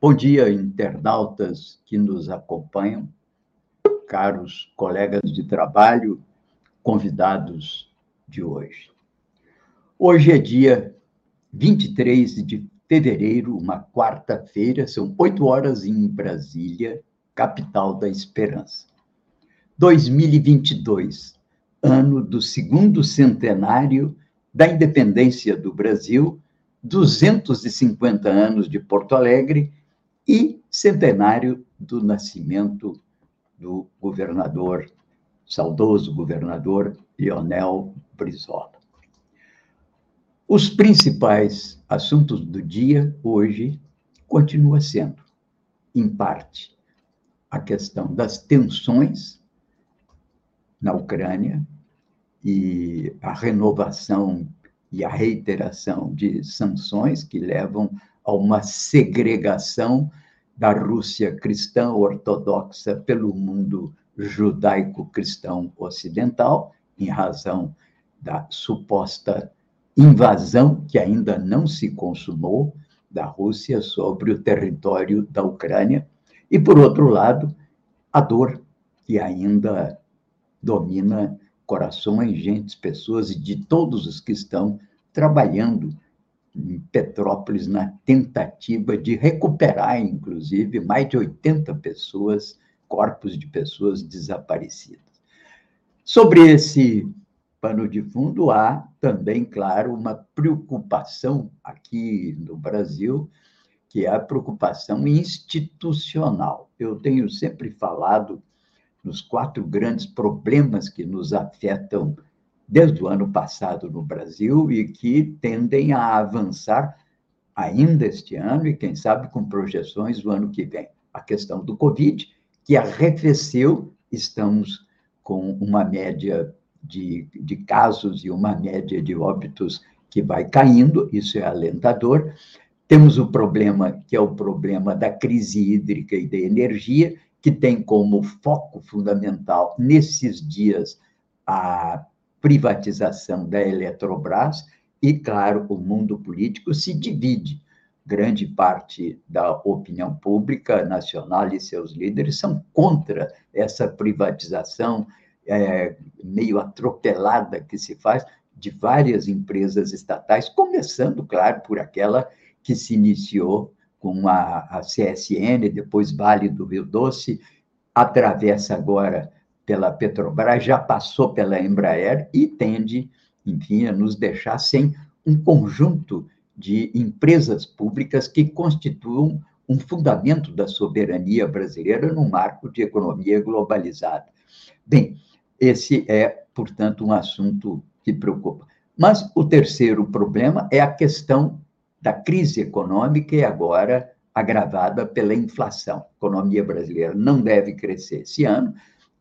Bom dia, internautas que nos acompanham, caros colegas de trabalho, convidados de hoje. Hoje é dia 23 de fevereiro, uma quarta-feira, são oito horas em Brasília, capital da esperança. 2022, ano do segundo centenário da independência do Brasil, 250 anos de Porto Alegre e centenário do nascimento do governador, saudoso governador Lionel Brizola. Os principais assuntos do dia hoje continua sendo, em parte, a questão das tensões na Ucrânia e a renovação e a reiteração de sanções que levam a uma segregação da Rússia cristã ortodoxa pelo mundo judaico-cristão ocidental, em razão da suposta invasão que ainda não se consumou da Rússia sobre o território da Ucrânia, e, por outro lado, a dor que ainda domina corações, gentes, pessoas e de todos os que estão trabalhando em Petrópolis na tentativa de recuperar, inclusive, mais de 80 pessoas, corpos de pessoas desaparecidas. Sobre esse pano de fundo, há também, claro, uma preocupação aqui no Brasil, que é a preocupação institucional. Eu tenho sempre falado nos quatro grandes problemas que nos afetam desde o ano passado no Brasil e que tendem a avançar ainda este ano e, quem sabe, com projeções do ano que vem. A questão do Covid, que arrefeceu, estamos com uma média de, de casos e uma média de óbitos que vai caindo, isso é alentador. Temos o problema, que é o problema da crise hídrica e da energia, que tem como foco fundamental, nesses dias, a privatização da Eletrobras e, claro, o mundo político se divide. Grande parte da opinião pública nacional e seus líderes são contra essa privatização é, meio atropelada que se faz de várias empresas estatais, começando, claro, por aquela que se iniciou com a, a CSN, depois Vale do Rio Doce, atravessa agora pela Petrobras, já passou pela Embraer e tende, enfim, a nos deixar sem um conjunto de empresas públicas que constituam um fundamento da soberania brasileira no marco de economia globalizada. Bem, esse é, portanto, um assunto que preocupa. Mas o terceiro problema é a questão da crise econômica e agora agravada pela inflação. A economia brasileira não deve crescer esse ano,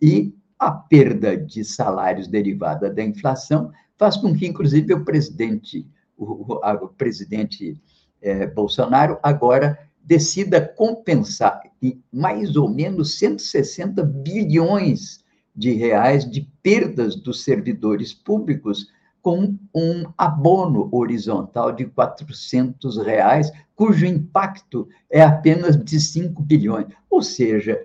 e a perda de salários derivada da inflação faz com que, inclusive, o presidente, o, o presidente é, Bolsonaro agora decida compensar em mais ou menos 160 bilhões de reais de perdas dos servidores públicos com um abono horizontal de 400 reais, cujo impacto é apenas de 5 bilhões. Ou seja,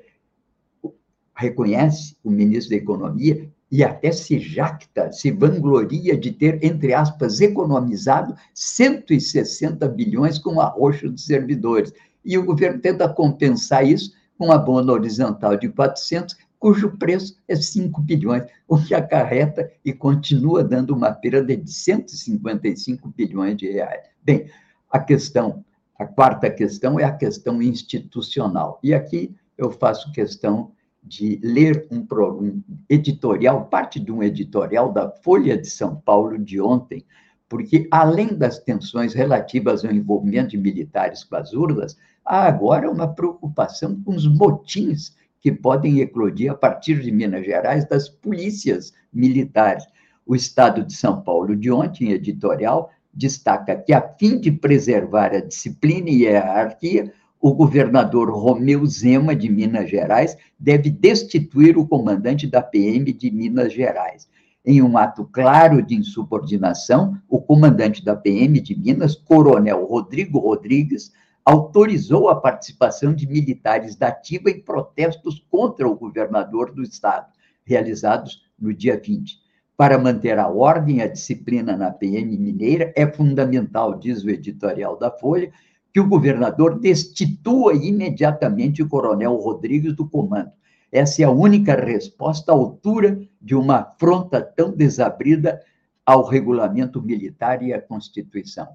reconhece o ministro da Economia e até se jacta, se vangloria de ter, entre aspas, economizado 160 bilhões com arroxo de servidores. E o governo tenta compensar isso com uma abono horizontal de 400, cujo preço é 5 bilhões, o que acarreta e continua dando uma perda de 155 bilhões de reais. Bem, a questão, a quarta questão é a questão institucional. E aqui eu faço questão de ler um, um editorial, parte de um editorial da Folha de São Paulo de ontem, porque além das tensões relativas ao envolvimento de militares com as urnas, há agora uma preocupação com os motins que podem eclodir a partir de Minas Gerais das polícias militares. O Estado de São Paulo, de ontem, em editorial, destaca que, a fim de preservar a disciplina e a hierarquia, o governador Romeu Zema, de Minas Gerais, deve destituir o comandante da PM de Minas Gerais. Em um ato claro de insubordinação, o comandante da PM de Minas, Coronel Rodrigo Rodrigues, autorizou a participação de militares da ativa em protestos contra o governador do estado, realizados no dia 20. Para manter a ordem e a disciplina na PM mineira, é fundamental, diz o editorial da Folha, que o governador destitua imediatamente o coronel Rodrigues do comando. Essa é a única resposta à altura de uma afronta tão desabrida ao regulamento militar e à Constituição.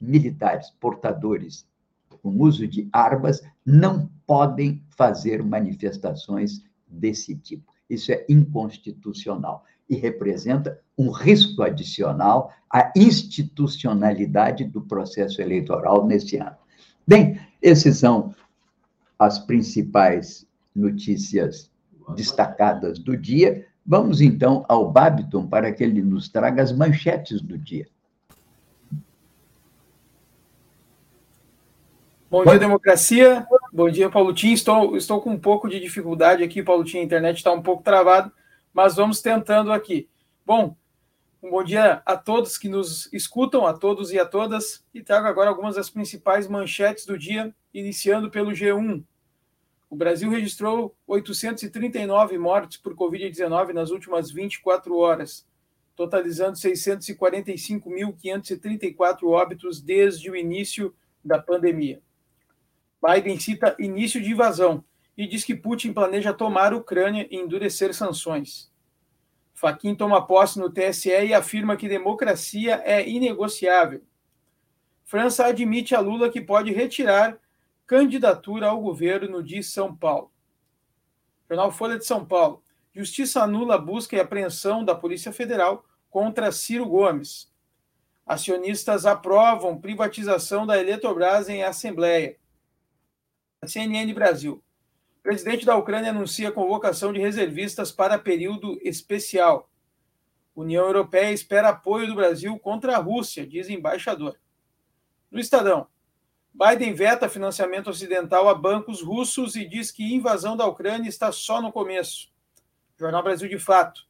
Militares portadores com uso de armas não podem fazer manifestações desse tipo. Isso é inconstitucional e representa um risco adicional à institucionalidade do processo eleitoral nesse ano. Bem, esses são as principais notícias destacadas do dia. Vamos então ao Babiton para que ele nos traga as manchetes do dia. Bom dia, democracia. Bom dia, Paulo Tim. Estou, estou com um pouco de dificuldade aqui, Paulo Tim. A internet está um pouco travada, mas vamos tentando aqui. Bom, um bom dia a todos que nos escutam, a todos e a todas, e trago agora algumas das principais manchetes do dia, iniciando pelo G1. O Brasil registrou 839 mortes por Covid-19 nas últimas 24 horas, totalizando 645.534 óbitos desde o início da pandemia. Biden cita início de invasão e diz que Putin planeja tomar a Ucrânia e endurecer sanções. Faquin toma posse no TSE e afirma que democracia é inegociável. França admite a Lula que pode retirar candidatura ao governo de São Paulo. Jornal Folha de São Paulo. Justiça anula busca e apreensão da Polícia Federal contra Ciro Gomes. Acionistas aprovam privatização da Eletrobras em Assembleia. CNN Brasil. Presidente da Ucrânia anuncia convocação de reservistas para período especial. União Europeia espera apoio do Brasil contra a Rússia, diz embaixador. No Estadão, Biden veta financiamento ocidental a bancos russos e diz que invasão da Ucrânia está só no começo. Jornal Brasil de Fato.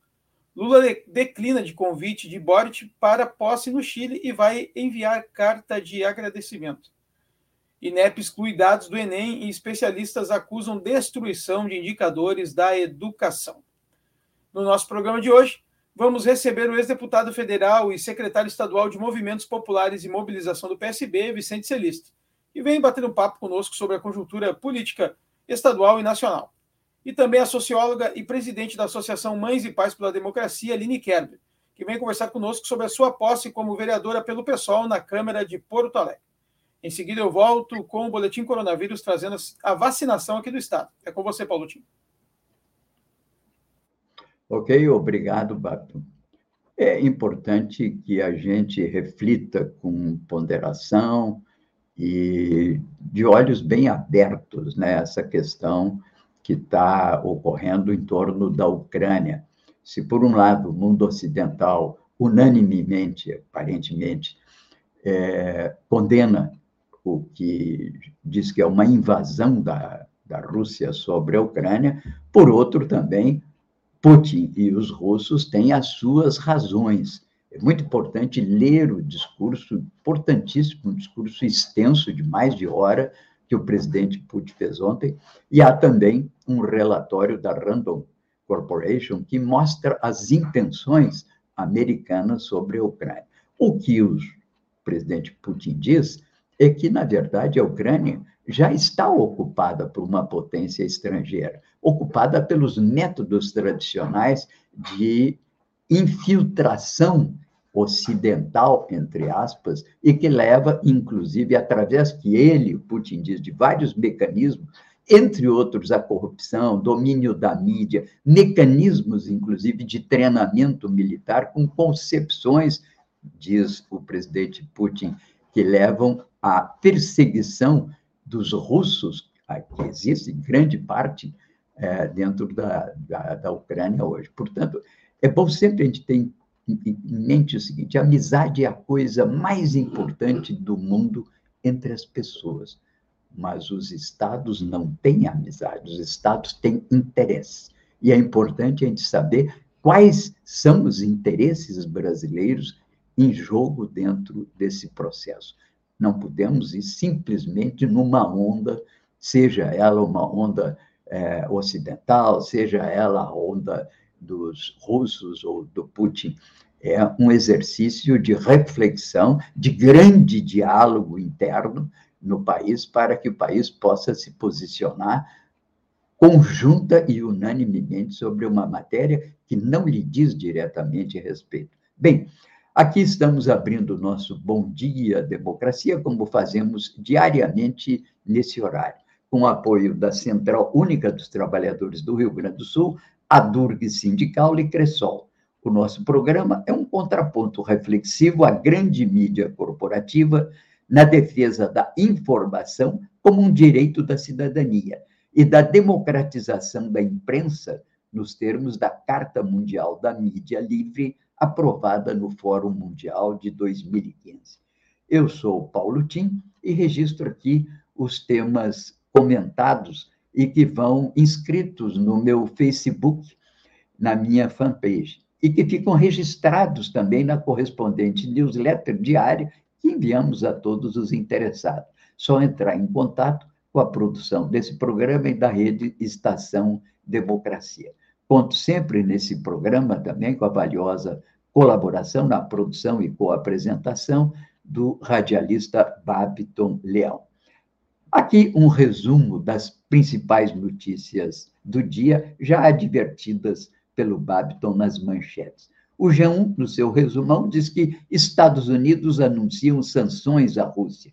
Lula declina de convite de Boric para posse no Chile e vai enviar carta de agradecimento. INEP exclui dados do Enem e especialistas acusam destruição de indicadores da educação. No nosso programa de hoje, vamos receber o ex-deputado federal e secretário estadual de Movimentos Populares e Mobilização do PSB, Vicente Celiste, que vem bater um papo conosco sobre a conjuntura política estadual e nacional. E também a socióloga e presidente da Associação Mães e Pais pela Democracia, Aline Kerber, que vem conversar conosco sobre a sua posse como vereadora pelo PSOL na Câmara de Porto Alegre. Em seguida, eu volto com o Boletim Coronavírus, trazendo a vacinação aqui do Estado. É com você, Paulo Tim. Ok, obrigado, Bato. É importante que a gente reflita com ponderação e de olhos bem abertos nessa né, questão que está ocorrendo em torno da Ucrânia. Se, por um lado, o mundo ocidental, unanimemente, aparentemente, é, condena o que diz que é uma invasão da, da Rússia sobre a Ucrânia, por outro também, Putin e os russos têm as suas razões. É muito importante ler o discurso, importantíssimo, um discurso extenso de mais de hora, que o presidente Putin fez ontem, e há também um relatório da Random Corporation que mostra as intenções americanas sobre a Ucrânia. O que o presidente Putin diz é que, na verdade, a Ucrânia já está ocupada por uma potência estrangeira, ocupada pelos métodos tradicionais de infiltração ocidental, entre aspas, e que leva, inclusive, através que ele, Putin diz, de vários mecanismos, entre outros a corrupção, domínio da mídia, mecanismos, inclusive, de treinamento militar com concepções diz o presidente Putin, que levam à perseguição dos russos, que existe em grande parte é, dentro da, da, da, Ucrânia hoje. Portanto, é bom sempre a gente ter em, em mente o seguinte: a amizade é a coisa mais importante do mundo entre as pessoas. Mas os estados não têm amizade, os estados têm interesse. E é importante a gente saber quais são os interesses brasileiros em jogo dentro desse processo. Não podemos ir simplesmente numa onda, seja ela uma onda é, ocidental, seja ela a onda dos russos ou do Putin. É um exercício de reflexão, de grande diálogo interno no país, para que o país possa se posicionar conjunta e unanimemente sobre uma matéria que não lhe diz diretamente respeito. Bem, aqui estamos abrindo o nosso Bom Dia Democracia, como fazemos diariamente nesse horário, com o apoio da Central Única dos Trabalhadores do Rio Grande do Sul, a Durg Sindical e Cressol. O nosso programa é um contraponto reflexivo à grande mídia corporativa na defesa da informação como um direito da cidadania e da democratização da imprensa nos termos da Carta Mundial da Mídia Livre, aprovada no Fórum Mundial de 2015. Eu sou Paulo Tim e registro aqui os temas comentados e que vão inscritos no meu Facebook, na minha fanpage, e que ficam registrados também na correspondente newsletter diária que enviamos a todos os interessados. Só entrar em contato com a produção desse programa e da rede Estação Democracia. Conto sempre nesse programa também com a valiosa colaboração na produção e co-apresentação do radialista Babiton Leão. Aqui um resumo das principais notícias do dia, já advertidas pelo Babiton nas manchetes. O G1, no seu resumão, diz que Estados Unidos anunciam sanções à Rússia.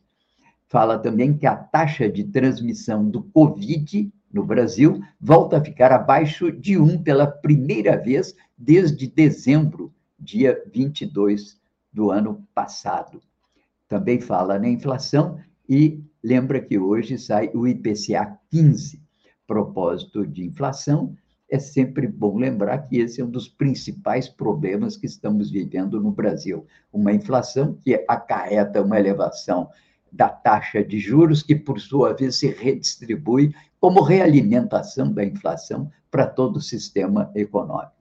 Fala também que a taxa de transmissão do Covid no Brasil volta a ficar abaixo de 1 pela primeira vez desde dezembro, dia 22 do ano passado. Também fala na inflação e lembra que hoje sai o IPCA 15. Propósito de inflação, é sempre bom lembrar que esse é um dos principais problemas que estamos vivendo no Brasil. Uma inflação que acarreta uma elevação da taxa de juros, que, por sua vez, se redistribui como realimentação da inflação para todo o sistema econômico.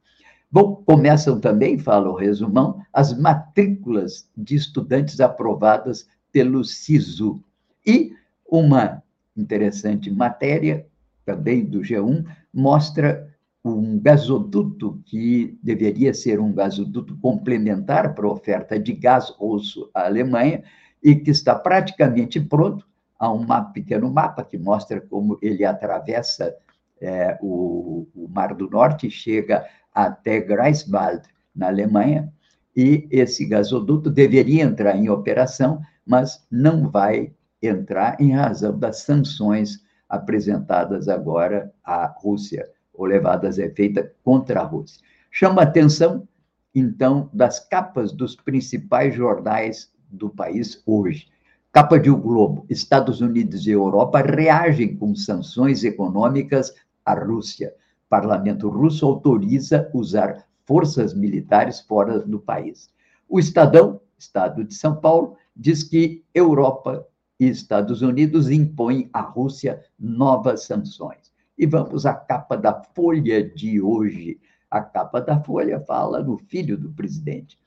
Bom, começam também, fala o resumão, as matrículas de estudantes aprovadas pelo SISU. E uma interessante matéria, também do G1, mostra um gasoduto que deveria ser um gasoduto complementar para a oferta de gás russo à Alemanha, e que está praticamente pronto. Há um mapa, pequeno mapa que mostra como ele atravessa é, o, o, Mar do Norte e chega até Greifswald, na Alemanha, e esse gasoduto deveria entrar em operação, mas não vai entrar em razão das sanções apresentadas agora à Rússia, ou levadas a efeito contra a Rússia. Chama a atenção, então, das capas dos principais jornais do país hoje. Capa de O Globo: Estados Unidos e Europa reagem com sanções econômicas à Rússia. Parlamento russo autoriza usar forças militares fora do país. O Estadão, Estado de São Paulo, diz que Europa e Estados Unidos impõem à Rússia novas sanções. E vamos à capa da Folha de hoje. A capa da Folha fala no filho do presidente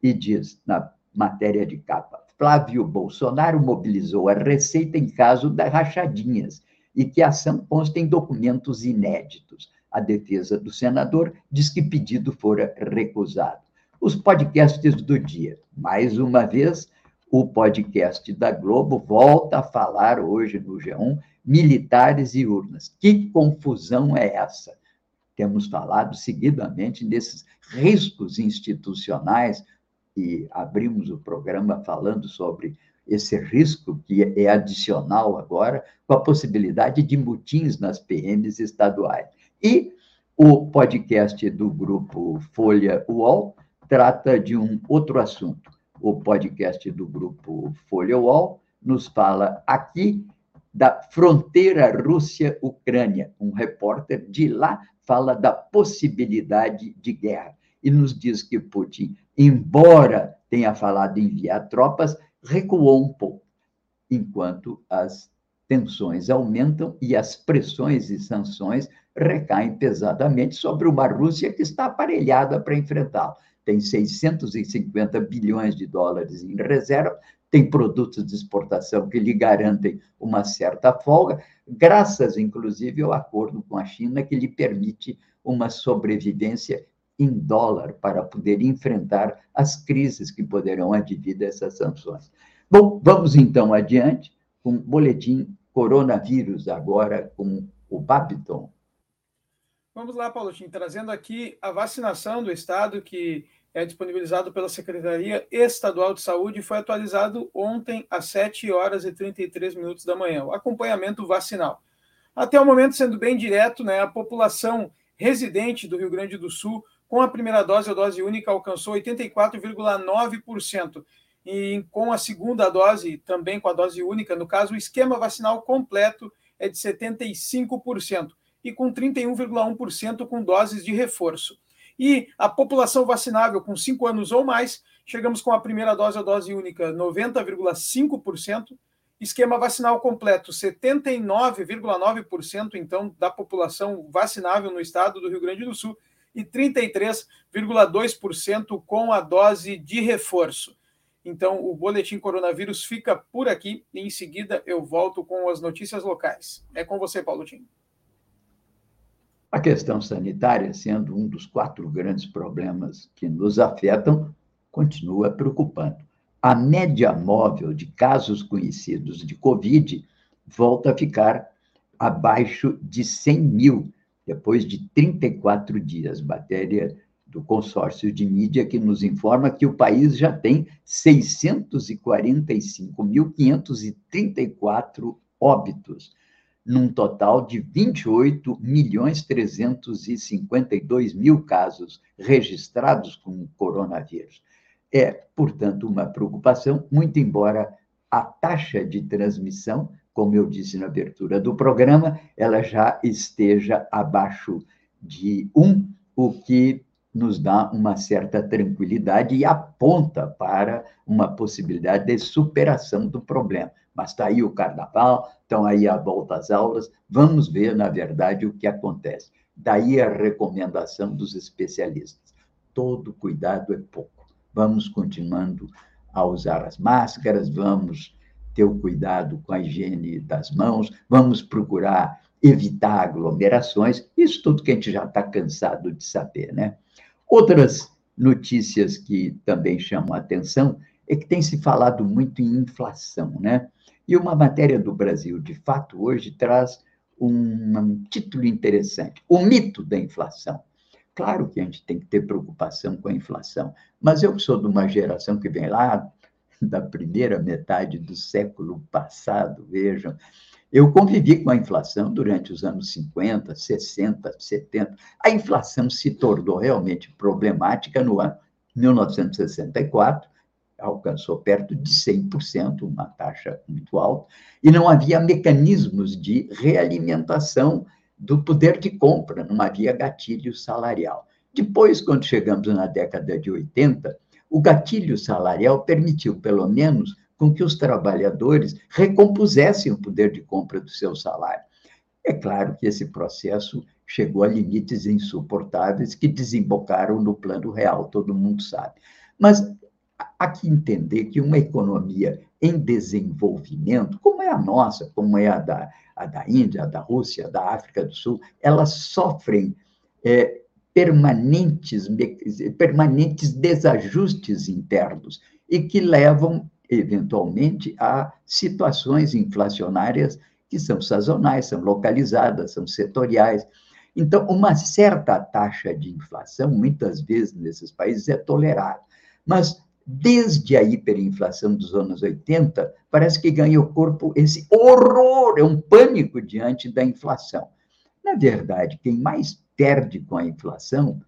e diz, na matéria de capa. Flávio Bolsonaro mobilizou a Receita em caso das rachadinhas e que a ação consta em documentos inéditos. A defesa do senador diz que pedido fora recusado. Os podcasts do dia. Mais uma vez, o podcast da Globo volta a falar hoje no G1 militares e urnas. Que confusão é essa? Temos falado seguidamente desses riscos institucionais e abrimos o programa falando sobre esse risco que é adicional agora, com a possibilidade de mutins nas PMs estaduais. E o podcast do grupo Folha UOL trata de um outro assunto, o podcast do grupo Folha Wall, nos fala aqui da fronteira Rússia-Ucrânia. Um repórter de lá fala da possibilidade de guerra e nos diz que Putin, embora tenha falado em enviar tropas, recuou um pouco, enquanto as tensões aumentam e as pressões e sanções recaem pesadamente sobre uma Rússia que está aparelhada para enfrentá-lo. Tem 650 bilhões de dólares em reserva, tem produtos de exportação que lhe garantem uma certa folga, graças, inclusive, ao acordo com a China, que lhe permite uma sobrevivência em dólar para poder enfrentar as crises que poderão advir dessas sanções. Bom, vamos então adiante com o boletim coronavírus, agora com o Babiton. Vamos lá, Paulo Tim, trazendo aqui a vacinação do Estado, que é disponibilizado pela Secretaria Estadual de Saúde e foi atualizado ontem às 7 horas e 33 minutos da manhã, o acompanhamento vacinal. Até o momento, sendo bem direto, né, a população residente do Rio Grande do Sul com a primeira dose, a dose única, alcançou 84,9%. E com a segunda dose, também com a dose única, no caso, o esquema vacinal completo é de 75% e com 31,1% com doses de reforço. E a população vacinável com 5 anos ou mais, chegamos com a primeira dose, a dose única, 90,5%, esquema vacinal completo, 79,9% então da população vacinável no estado do Rio Grande do Sul e 33,2% com a dose de reforço. Então, o boletim coronavírus fica por aqui e em seguida eu volto com as notícias locais. É com você, Paulo Tim. A questão sanitária, sendo um dos quatro grandes problemas que nos afetam, continua preocupando. A média móvel de casos conhecidos de Covid volta a ficar abaixo de 100 mil, depois de 34 dias. Matéria do consórcio de mídia que nos informa que o país já tem 645.534 óbitos num total de 28 milhões 352 mil casos registrados com coronavírus. É, portanto, uma preocupação, muito embora a taxa de transmissão, como eu disse na abertura do programa, ela já esteja abaixo de 1, o que nos dá uma certa tranquilidade e aponta para uma possibilidade de superação do problema. Mas está aí o carnaval, estão aí a volta às aulas, vamos ver, na verdade, o que acontece. Daí a recomendação dos especialistas. Todo cuidado é pouco. Vamos continuando a usar as máscaras, vamos ter o cuidado com a higiene das mãos, vamos procurar evitar aglomerações, isso tudo que a gente já está cansado de saber, né? Outras notícias que também chamam a atenção é que tem se falado muito em inflação, né? E uma matéria do Brasil, de fato, hoje traz um título interessante: O mito da inflação. Claro que a gente tem que ter preocupação com a inflação, mas eu sou de uma geração que vem lá da primeira metade do século passado, vejam, eu convivi com a inflação durante os anos 50, 60, 70. A inflação se tornou realmente problemática no ano 1964, alcançou perto de 100%, uma taxa muito alta, e não havia mecanismos de realimentação do poder de compra, não havia gatilho salarial. Depois, quando chegamos na década de 80, o gatilho salarial permitiu, pelo menos, com que os trabalhadores recompusessem o poder de compra do seu salário. É claro que esse processo chegou a limites insuportáveis que desembocaram no plano real, todo mundo sabe. Mas há que entender que uma economia em desenvolvimento, como é a nossa, como é a da, a da Índia, a da Rússia, a da África do Sul, elas sofrem é, permanentes, permanentes desajustes internos e que levam, eventualmente, a situações inflacionárias que são sazonais, são localizadas, são setoriais. Então, uma certa taxa de inflação, muitas vezes nesses países, é tolerada. Mas desde a hiperinflação dos anos 80, parece que ganha o corpo esse horror, é um pânico diante da inflação. Na verdade, quem mais perde com a inflação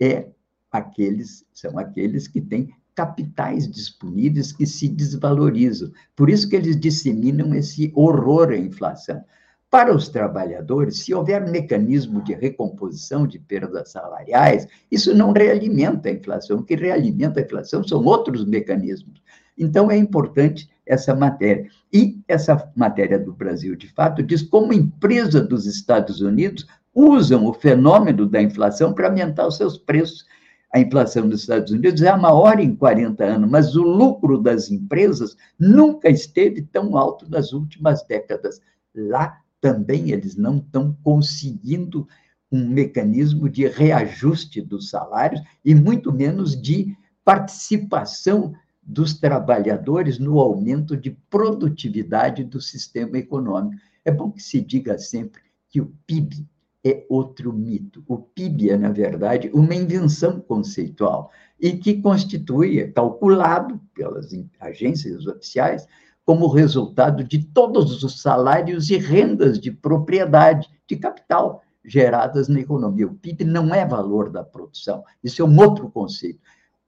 é aqueles, são aqueles que têm capitais disponíveis que se desvalorizam. Por isso que eles disseminam esse horror à inflação. Para os trabalhadores, se houver mecanismo de recomposição de perdas salariais, isso não realimenta a inflação. O que realimenta a inflação são outros mecanismos. Então, é importante essa matéria. E essa matéria do Brasil, de fato, diz como empresa dos Estados Unidos usam o fenômeno da inflação para aumentar os seus preços. A inflação dos Estados Unidos é a maior em 40 anos, mas o lucro das empresas nunca esteve tão alto nas últimas décadas. Lá também eles não estão conseguindo um mecanismo de reajuste dos salários e muito menos de participação dos trabalhadores no aumento de produtividade do sistema econômico. É bom que se diga sempre que o PIB é outro mito. O PIB é, na verdade, uma invenção conceitual e que constitui, é calculado pelas agências oficiais, como resultado de todos os salários e rendas de propriedade, de capital geradas na economia. O PIB não é valor da produção, isso é um outro conceito.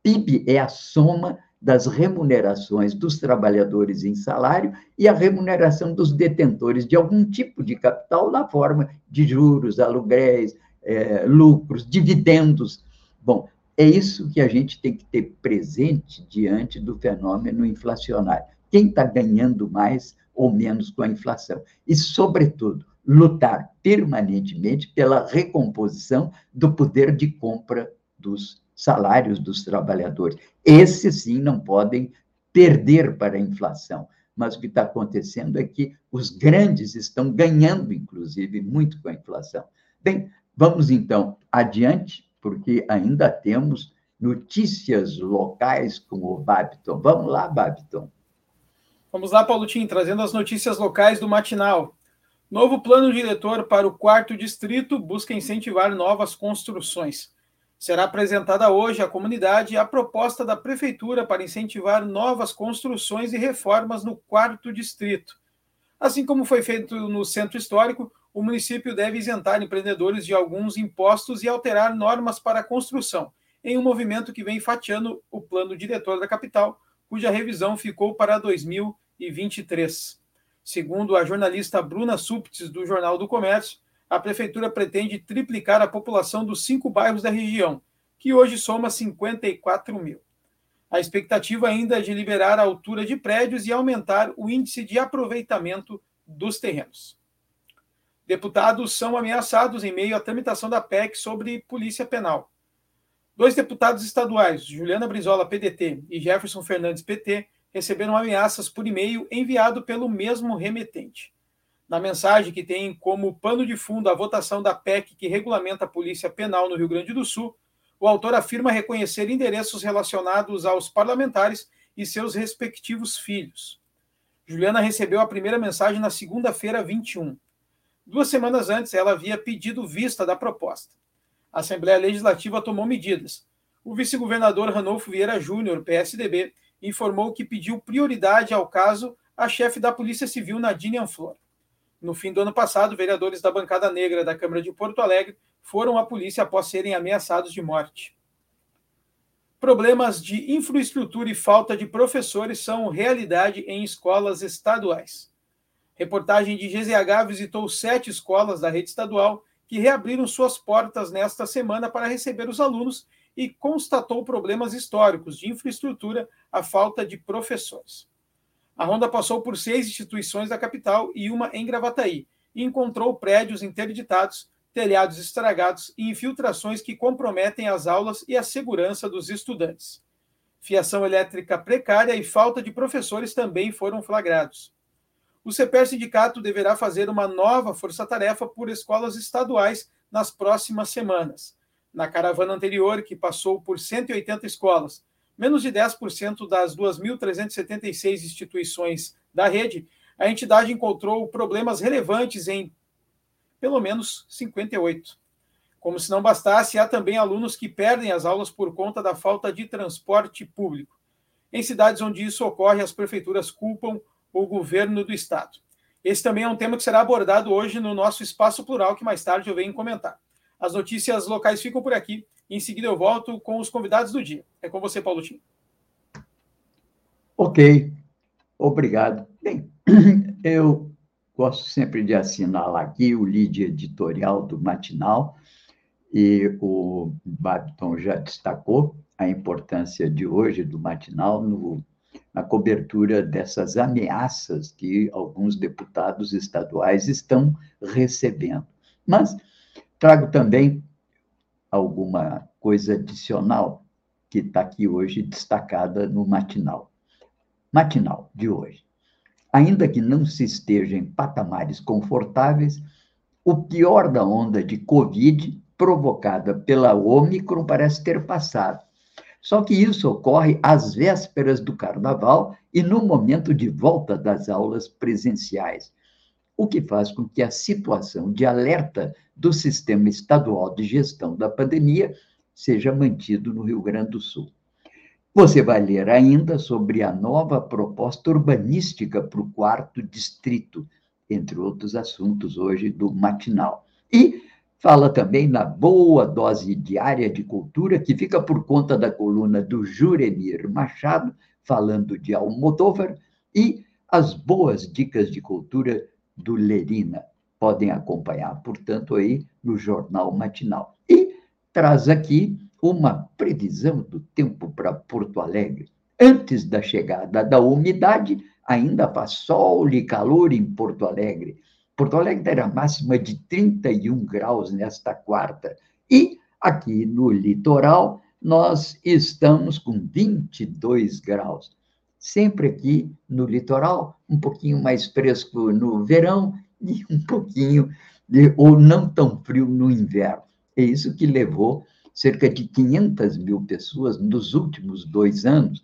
PIB é a soma das remunerações dos trabalhadores em salário e a remuneração dos detentores de algum tipo de capital na forma de juros, aluguéis, é, lucros, dividendos. Bom, é isso que a gente tem que ter presente diante do fenômeno inflacionário quem está ganhando mais ou menos com a inflação. E, sobretudo, lutar permanentemente pela recomposição do poder de compra dos salários dos trabalhadores. Esses, sim, não podem perder para a inflação. Mas o que está acontecendo é que os grandes estão ganhando, inclusive, muito com a inflação. Bem, vamos então adiante, porque ainda temos notícias locais com o Babiton. Vamos lá, Babiton. Vamos lá, Paulo Tim, trazendo as notícias locais do matinal. Novo plano diretor para o quarto distrito busca incentivar novas construções. Será apresentada hoje à comunidade a proposta da prefeitura para incentivar novas construções e reformas no quarto distrito. Assim como foi feito no centro histórico, o município deve isentar empreendedores de alguns impostos e alterar normas para a construção, em um movimento que vem fatiando o plano diretor da capital, cuja revisão ficou para 2020 2023. Segundo a jornalista Bruna Suptes, do Jornal do Comércio, a prefeitura pretende triplicar a população dos cinco bairros da região, que hoje soma 54 mil. A expectativa ainda é de liberar a altura de prédios e aumentar o índice de aproveitamento dos terrenos. Deputados são ameaçados em meio à tramitação da PEC sobre polícia penal. Dois deputados estaduais, Juliana Brizola, PDT, e Jefferson Fernandes, PT, receberam ameaças por e-mail enviado pelo mesmo remetente. Na mensagem que tem como pano de fundo a votação da PEC que regulamenta a Polícia Penal no Rio Grande do Sul, o autor afirma reconhecer endereços relacionados aos parlamentares e seus respectivos filhos. Juliana recebeu a primeira mensagem na segunda-feira, 21. Duas semanas antes, ela havia pedido vista da proposta. A Assembleia Legislativa tomou medidas. O vice-governador Ranolfo Vieira Júnior, PSDB, informou que pediu prioridade ao caso a chefe da Polícia Civil, Nadine Anflor. No fim do ano passado, vereadores da bancada negra da Câmara de Porto Alegre foram à polícia após serem ameaçados de morte. Problemas de infraestrutura e falta de professores são realidade em escolas estaduais. Reportagem de GZH visitou sete escolas da rede estadual que reabriram suas portas nesta semana para receber os alunos e constatou problemas históricos de infraestrutura, a falta de professores. A ronda passou por seis instituições da capital e uma em Gravataí, e encontrou prédios interditados, telhados estragados e infiltrações que comprometem as aulas e a segurança dos estudantes. Fiação elétrica precária e falta de professores também foram flagrados. O CPER Sindicato deverá fazer uma nova força-tarefa por escolas estaduais nas próximas semanas na caravana anterior, que passou por 180 escolas, menos de 10% das 2.376 instituições da rede, a entidade encontrou problemas relevantes em pelo menos 58. Como se não bastasse, há também alunos que perdem as aulas por conta da falta de transporte público. Em cidades onde isso ocorre, as prefeituras culpam o governo do estado. Esse também é um tema que será abordado hoje no nosso espaço plural, que mais tarde eu venho comentar. As notícias locais ficam por aqui. Em seguida, eu volto com os convidados do dia. É com você, Paulo Tim. Ok, obrigado. Bem, eu gosto sempre de assinalar aqui o lead editorial do Matinal, e o Babiton já destacou a importância de hoje do Matinal no, na cobertura dessas ameaças que alguns deputados estaduais estão recebendo. Mas trago também alguma coisa adicional que está aqui hoje destacada no matinal. Matinal de hoje. Ainda que não se esteja em patamares confortáveis, o pior da onda de Covid, provocada pela Omicron, parece ter passado. Só que isso ocorre às vésperas do carnaval e no momento de volta das aulas presenciais, o que faz com que a situação de alerta do Sistema Estadual de Gestão da Pandemia seja mantido no Rio Grande do Sul. Você vai ler ainda sobre a nova proposta urbanística para o quarto distrito, entre outros assuntos hoje do matinal. E fala também na boa dose diária de cultura, que fica por conta da coluna do Juremir Machado, falando de Almodóvar, e as boas dicas de cultura do Lerina. Podem acompanhar, portanto, aí no Jornal Matinal. E traz aqui uma previsão do tempo para Porto Alegre. Antes da chegada da umidade, ainda faz sol e calor em Porto Alegre. Porto Alegre terá máxima de 31 graus nesta quarta. E aqui no litoral, nós estamos com 22 graus. Sempre aqui no litoral, um pouquinho mais fresco no verão e um pouquinho, de, ou não tão frio no inverno. É isso que levou cerca de 500 mil pessoas nos últimos dois anos.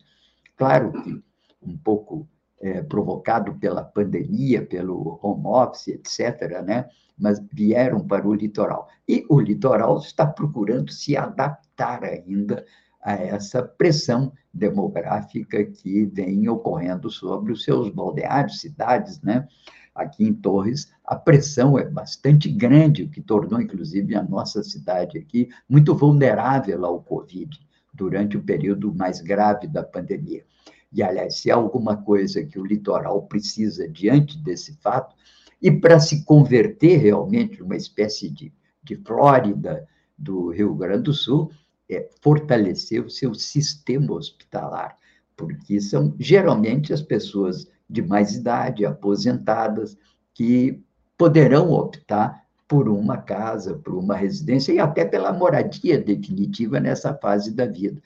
Claro que um pouco é, provocado pela pandemia, pelo home office, etc., né? mas vieram para o litoral. E o litoral está procurando se adaptar ainda a essa pressão demográfica que vem ocorrendo sobre os seus balneários, cidades, né? aqui em Torres, a pressão é bastante grande, o que tornou, inclusive, a nossa cidade aqui muito vulnerável ao Covid durante o período mais grave da pandemia. E, aliás, se há alguma coisa que o litoral precisa diante desse fato, e para se converter realmente numa espécie de, de Flórida do Rio Grande do Sul, é fortalecer o seu sistema hospitalar, porque são geralmente as pessoas de mais idade, aposentadas, que poderão optar por uma casa, por uma residência e até pela moradia definitiva nessa fase da vida.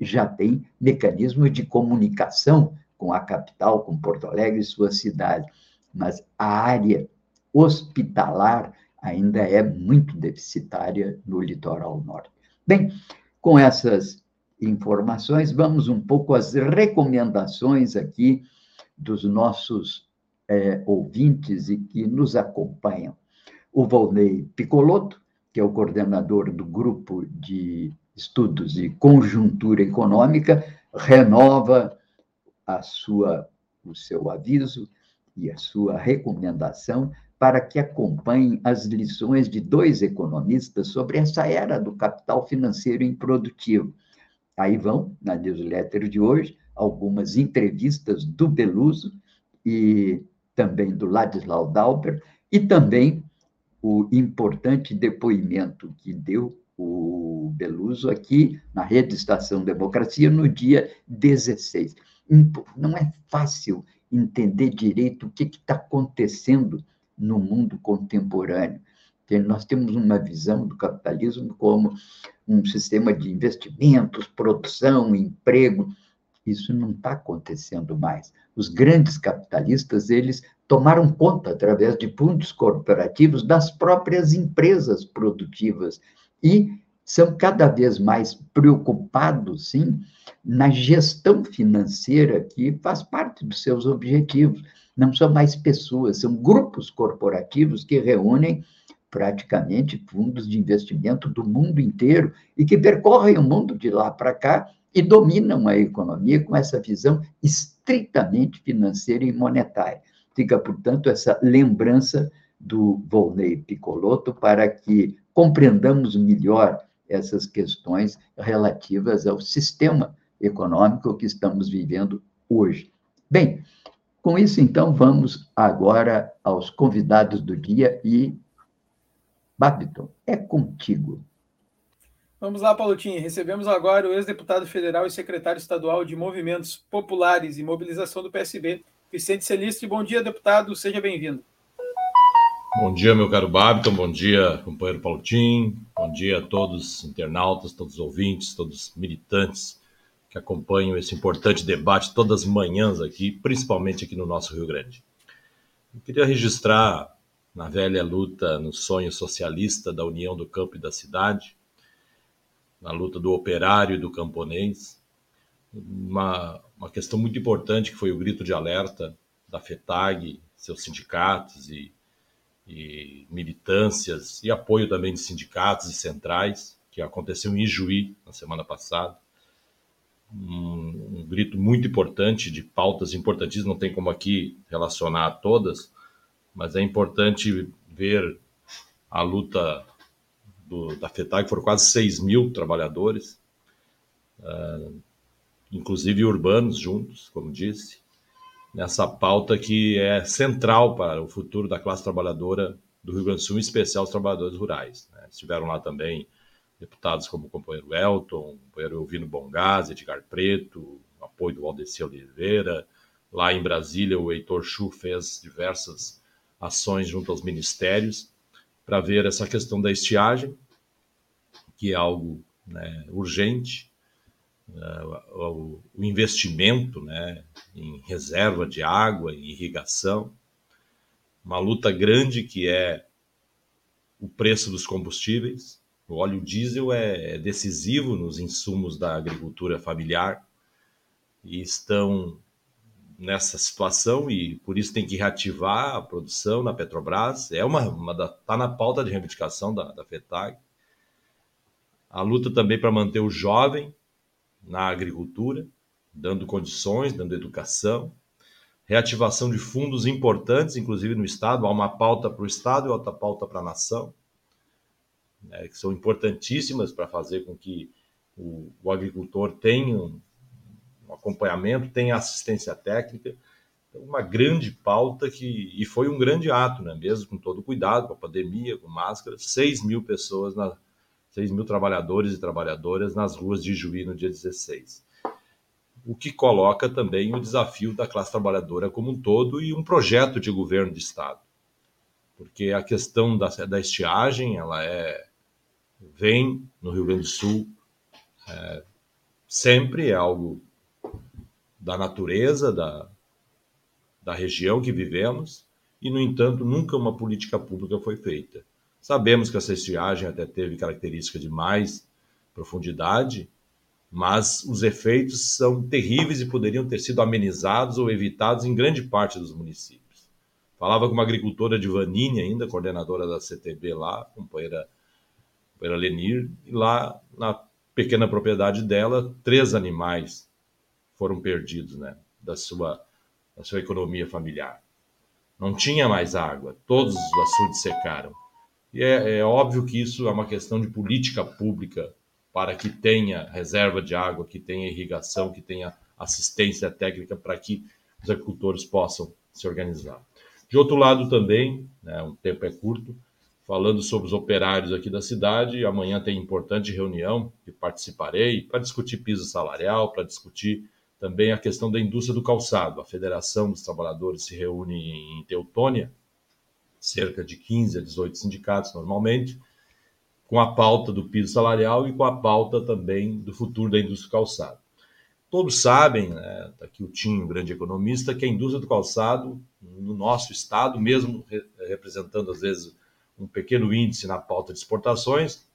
Já tem mecanismos de comunicação com a capital, com Porto Alegre e sua cidade, mas a área hospitalar ainda é muito deficitária no litoral norte. Bem, com essas informações, vamos um pouco às recomendações aqui dos nossos é, ouvintes e que nos acompanham. O Volney Picoloto, que é o coordenador do grupo de estudos de conjuntura econômica, renova a sua, o seu aviso e a sua recomendação para que acompanhem as lições de dois economistas sobre essa era do capital financeiro improdutivo. Aí vão, na newsletter de hoje, algumas entrevistas do Beluso e também do Ladislau Dauber, e também o importante depoimento que deu o Beluso aqui na Rede Estação Democracia no dia 16. Não é fácil entender direito o que está acontecendo no mundo contemporâneo. Nós temos uma visão do capitalismo como um sistema de investimentos, produção, emprego, isso não está acontecendo mais. Os grandes capitalistas, eles tomaram conta, através de fundos corporativos, das próprias empresas produtivas e são cada vez mais preocupados, sim, na gestão financeira, que faz parte dos seus objetivos. Não são mais pessoas, são grupos corporativos que reúnem praticamente fundos de investimento do mundo inteiro e que percorrem o mundo de lá para cá e dominam a economia com essa visão estritamente financeira e monetária. Fica, portanto, essa lembrança do Volney Picoloto para que compreendamos melhor essas questões relativas ao sistema econômico que estamos vivendo hoje. Bem, com isso, então, vamos agora aos convidados do dia e. Babiton, é contigo. Vamos lá, Paulotinho. Recebemos agora o ex-deputado federal e secretário estadual de Movimentos Populares e Mobilização do PSB, Vicente Celiste. Bom dia, deputado. Seja bem-vindo. Bom dia, meu caro Babiton. Bom dia, companheiro Paulotinho. Bom dia a todos os internautas, todos os ouvintes, todos os militantes que acompanham esse importante debate todas as manhãs aqui, principalmente aqui no nosso Rio Grande. Eu queria registrar na velha luta no sonho socialista da união do campo e da cidade, na luta do operário e do camponês, uma, uma questão muito importante que foi o grito de alerta da FETAG, seus sindicatos e, e militâncias, e apoio também de sindicatos e centrais, que aconteceu em Ijuí na semana passada um, um, grito muito importante de pautas importantíssimas, não tem como aqui relacionar todas, mas é importante ver a luta do, da FETAG, foram quase 6 mil trabalhadores, uh, inclusive urbanos juntos, como disse, nessa pauta que é central para o futuro da classe trabalhadora do Rio Grande do Sul, em especial os trabalhadores rurais. Né? Estiveram lá também deputados como o companheiro Elton, o companheiro Elvino Bongás, Edgar Preto, apoio do Aldeci Oliveira. Lá em Brasília, o Heitor Chu fez diversas ações junto aos ministérios para ver essa questão da estiagem, que é algo né, urgente, o, o, investimento né, em reserva de água, em irrigação, uma luta grande que é o preço dos combustíveis, o óleo diesel é, é decisivo nos insumos da agricultura familiar e estão nessa situação e por isso tem que reativar a produção na Petrobras. É uma, uma tá na pauta de reivindicação da, da FETAG. A luta também para manter o jovem na agricultura, dando condições, dando educação. Reativação de fundos importantes, inclusive no Estado. Há uma pauta para o Estado e outra pauta para a nação né, que são importantíssimas para fazer com que o, o agricultor tenha um, um, acompanhamento, tenha assistência técnica. Então, uma grande pauta que, e foi um grande ato, né, mesmo com todo cuidado, com a pandemia, com máscara, 6 mil pessoas, na, 6 mil trabalhadores e trabalhadoras nas ruas de Juí no dia 16 o que coloca também o desafio da classe trabalhadora como um todo e um projeto de governo de Estado. Porque a questão da, da estiagem ela é vem no Rio Grande do Sul é, sempre é algo da natureza, da, da região que vivemos, e, no entanto, nunca uma política pública foi feita. Sabemos que essa estiagem até teve característica de mais profundidade, mas os efeitos são terríveis e poderiam ter sido amenizados ou evitados em grande parte dos municípios. Falava com uma agricultora de Vanini, ainda coordenadora da CTB lá, companheira era Lenir, e lá na pequena propriedade dela, três animais foram perdidos, né, da sua, da sua economia familiar. Não tinha mais água, todos os açudes secaram. E é, é óbvio que isso é uma questão de política pública para que tenha reserva de água, que tenha irrigação, que tenha assistência técnica para que os agricultores possam se organizar. De outro lado também, né, um tempo é curto, falando sobre os operários aqui da cidade. Amanhã tem importante reunião que participarei para discutir piso salarial, para discutir também a questão da indústria do calçado. A Federação dos Trabalhadores se reúne em Teutônia, cerca de 15 a 18 sindicatos normalmente, com a pauta do piso salarial e com a pauta também do futuro da indústria do calçado. Todos sabem, né, tá aqui o Tim, um grande economista, que a indústria do calçado, no nosso estado, mesmo representando às vezes um pequeno índice na pauta de exportações,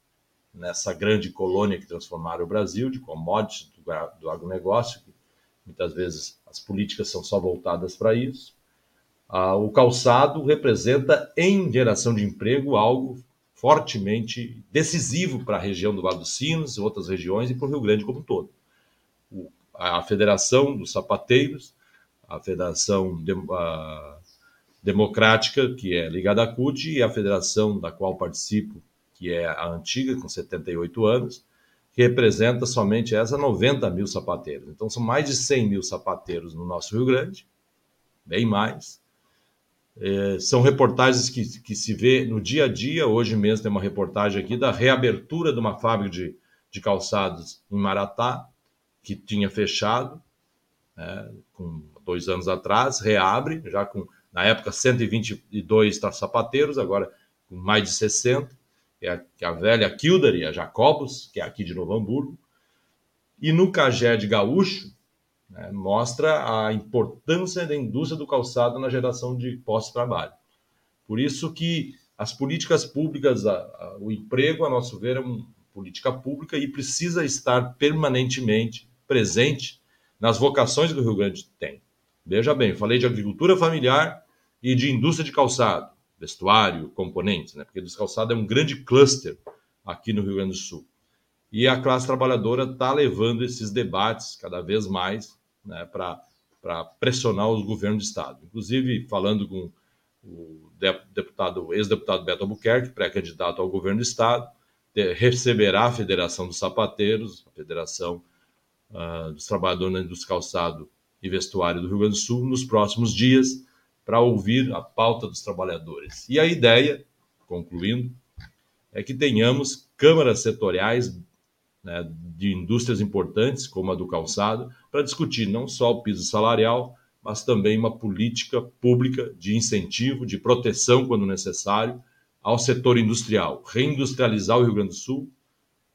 nessa grande colônia que transformaram o Brasil, de commodities do, do agronegócio, que muitas vezes as políticas são só voltadas para isso. Ah, o calçado representa, em geração de emprego, algo fortemente decisivo para a região do Vale dos Sinos outras regiões e para o Rio Grande como um todo. O, a Federação dos Sapateiros, a Federação de, a, democrática, que é ligada à CUT, e a federação da qual participo, que é a antiga, com 78 anos, que representa somente essa 90 mil sapateiros. Então, são mais de 100 mil sapateiros no nosso Rio Grande, bem mais. É, são reportagens que, que se vê no dia a dia. Hoje mesmo tem uma reportagem aqui da reabertura de uma fábrica de, de calçados em Maratá, que tinha fechado né, com dois anos atrás, reabre, já com, na época, 122 sapateiros, agora com mais de 60 que é a, que é a velha Kildare, a Jacobus, que é aqui de Novo Hamburgo. E no Cagé de Gaúcho, né, mostra a importância da indústria do calçado na geração de pós-trabalho. Por isso que as políticas públicas, a, a, o emprego, a nosso ver, é uma política pública e precisa estar permanentemente presente nas vocações que o Rio Grande tem. Veja bem, falei de agricultura familiar e de indústria de calçado vestuário, componentes, né? porque dos calçados é um grande cluster aqui no Rio Grande do Sul. E a classe trabalhadora está levando esses debates cada vez mais né, para pressionar os governos de Estado. Inclusive, falando com o deputado, ex-deputado Beto Albuquerque, pré-candidato ao governo do Estado, receberá a Federação dos Sapateiros, a Federação uh, dos Trabalhadores dos Calçado e Vestuário do Rio Grande do Sul, nos próximos dias, para ouvir a pauta dos trabalhadores. E a ideia, concluindo, é que tenhamos câmaras setoriais né, de indústrias importantes, como a do calçado, para discutir não só o piso salarial, mas também uma política pública de incentivo, de proteção, quando necessário, ao setor industrial, reindustrializar o Rio Grande do Sul,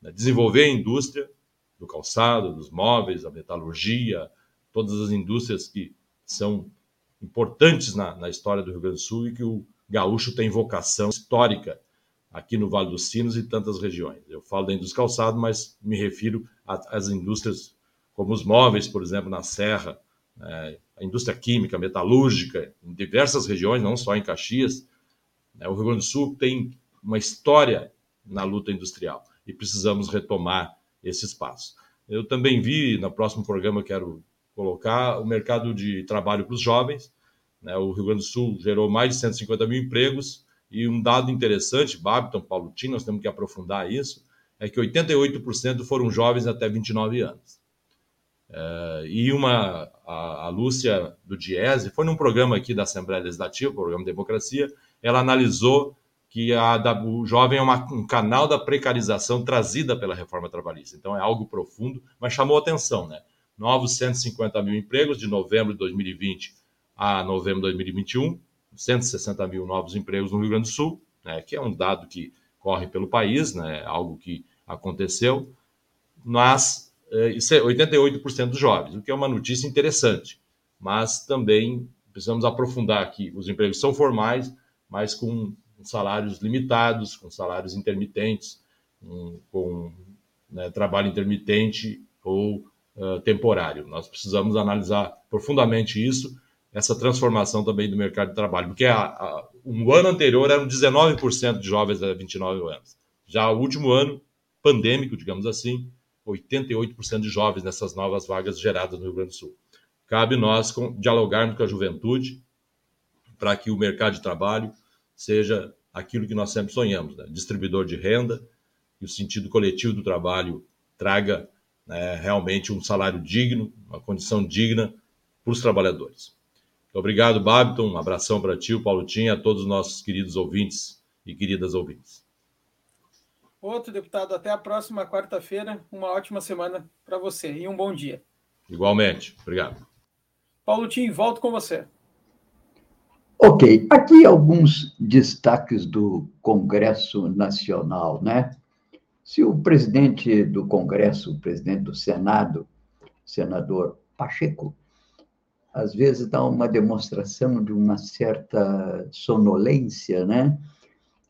né, desenvolver a indústria do calçado, dos móveis, a metalurgia, todas as indústrias que são importantes na, na história do Rio Grande do Sul e que o gaúcho tem vocação histórica aqui no Vale dos Sinos e tantas regiões. Eu falo da indústria calçado, mas me refiro às indústrias como os móveis, por exemplo, na Serra, né, a indústria química, metalúrgica, em diversas regiões, não só em Caxias. Né, o Rio Grande do Sul tem uma história na luta industrial e precisamos retomar esse espaço. Eu também vi, no próximo programa, quero colocar o mercado de trabalho para os jovens. Né? O Rio Grande do Sul gerou mais de 150 mil empregos e um dado interessante, Babiton, Paulo Tim, nós temos que aprofundar isso, é que 88% foram jovens até 29 anos. É, e uma, a, a, Lúcia do Diese, foi num programa aqui da Assembleia Legislativa, programa Democracia, ela analisou que a, da, o jovem é uma, um canal da precarização trazida pela reforma trabalhista. Então é algo profundo, mas chamou atenção, né? Novos 150 mil empregos de novembro de 2020 a novembro de 2021, 160 mil novos empregos no Rio Grande do Sul, né, que é um dado que corre pelo país, né, algo que aconteceu, mas é, 88% dos jovens, o que é uma notícia interessante, mas também precisamos aprofundar aqui. Os empregos são formais, mas com salários limitados, com salários intermitentes, com, com né, trabalho intermitente ou uh, temporário. Nós precisamos analisar profundamente isso, essa transformação também do mercado de trabalho, porque a, a, um ano anterior eram 19% de jovens a 29 anos. Já o último ano, pandêmico, digamos assim, 88% de jovens nessas novas vagas geradas no Rio Grande do Sul. Cabe nós dialogarmos com a juventude para que o mercado de trabalho seja aquilo que nós sempre sonhamos, né? distribuidor de renda, e o sentido coletivo do trabalho traga né, realmente um salário digno, uma condição digna para os trabalhadores. obrigado, Babiton. Um abração para ti, o Paulo Tinha, a todos os nossos queridos ouvintes e queridas ouvintes. Outro deputado, até a próxima quarta-feira. Uma ótima semana para você e um bom dia. Igualmente. Obrigado. Paulo Tim, volto com você. Ok, aqui alguns destaques do Congresso Nacional, né? Se o presidente do Congresso, o presidente do Senado, senador Pacheco, às vezes dá uma demonstração de uma certa sonolência, né?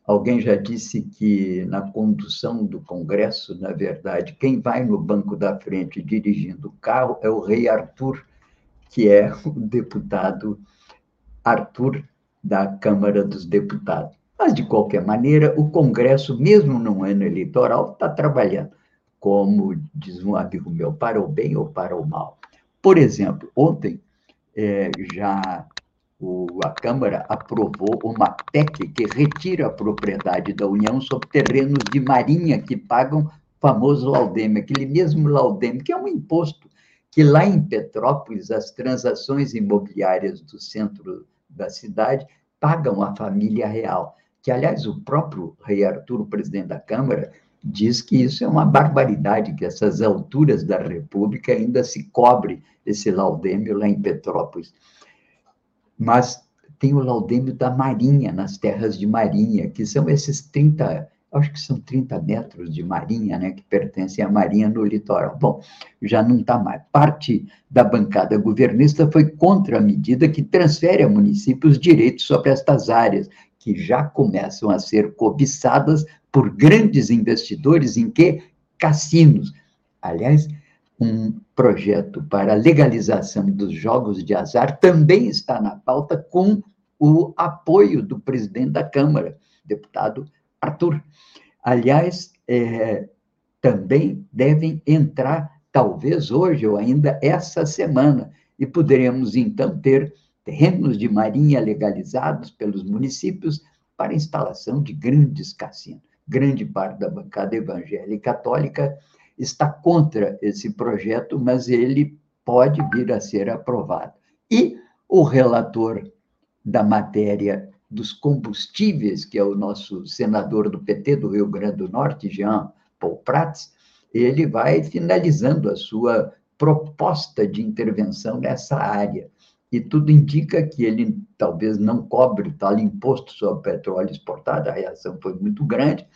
Alguém já disse que na condução do Congresso, na verdade, quem vai no banco da frente dirigindo o carro é o rei Arthur, que é o deputado Arthur da Câmara dos Deputados. Mas, de qualquer maneira, o Congresso, mesmo num ano eleitoral, está trabalhando, como diz um amigo meu, para o bem ou para o mal. Por exemplo, ontem é, já o, a Câmara aprovou uma PEC que retira a propriedade da União sobre terrenos de marinha que pagam famoso laudeme, aquele mesmo laudeme, que é um imposto que lá em Petrópolis as transações imobiliárias do centro da cidade pagam a família real. Que, aliás, o próprio rei Arthur, o presidente da Câmara, diz que isso é uma barbaridade, que essas alturas da República ainda se cobre esse laudêmio lá em Petrópolis. Mas tem o laudêmio da Marinha, nas terras de Marinha, que são esses 30 acho que são 30 metros de marinha, né, que pertencem à marinha no litoral. Bom, já não está mais. Parte da bancada governista foi contra a medida que transfere a municípios direitos sobre estas áreas, que já começam a ser cobiçadas por grandes investidores em que? Cassinos. Aliás, um projeto para legalização dos jogos de azar também está na pauta com o apoio do presidente da Câmara, deputado Arthur. Aliás, é, também devem entrar, talvez hoje ou ainda essa semana, e poderemos então ter terrenos de marinha legalizados pelos municípios para instalação de grandes cassinos. Grande parte da bancada evangélica católica está contra esse projeto, mas ele pode vir a ser aprovado. E o relator da matéria dos combustíveis, que é o nosso senador do PT do Rio Grande do Norte, Jean Paul Prats, ele vai finalizando a sua proposta de intervenção nessa área. E tudo indica que ele talvez não cobre tal imposto sobre petróleo exportado, a reação foi muito grande,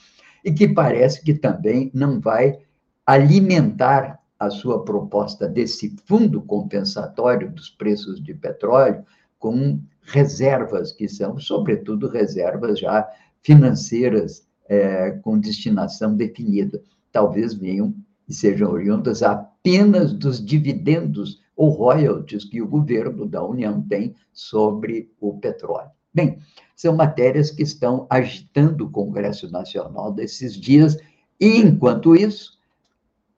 e que parece que também não vai alimentar a sua proposta desse fundo compensatório dos preços de petróleo com reservas, que são, sobretudo, reservas já financeiras é, com destinação definida. Talvez venham e sejam oriundas apenas dos dividendos ou royalties que o governo da União tem sobre o petróleo. Bem, são matérias que estão agitando o Congresso Nacional desses dias, e, enquanto isso,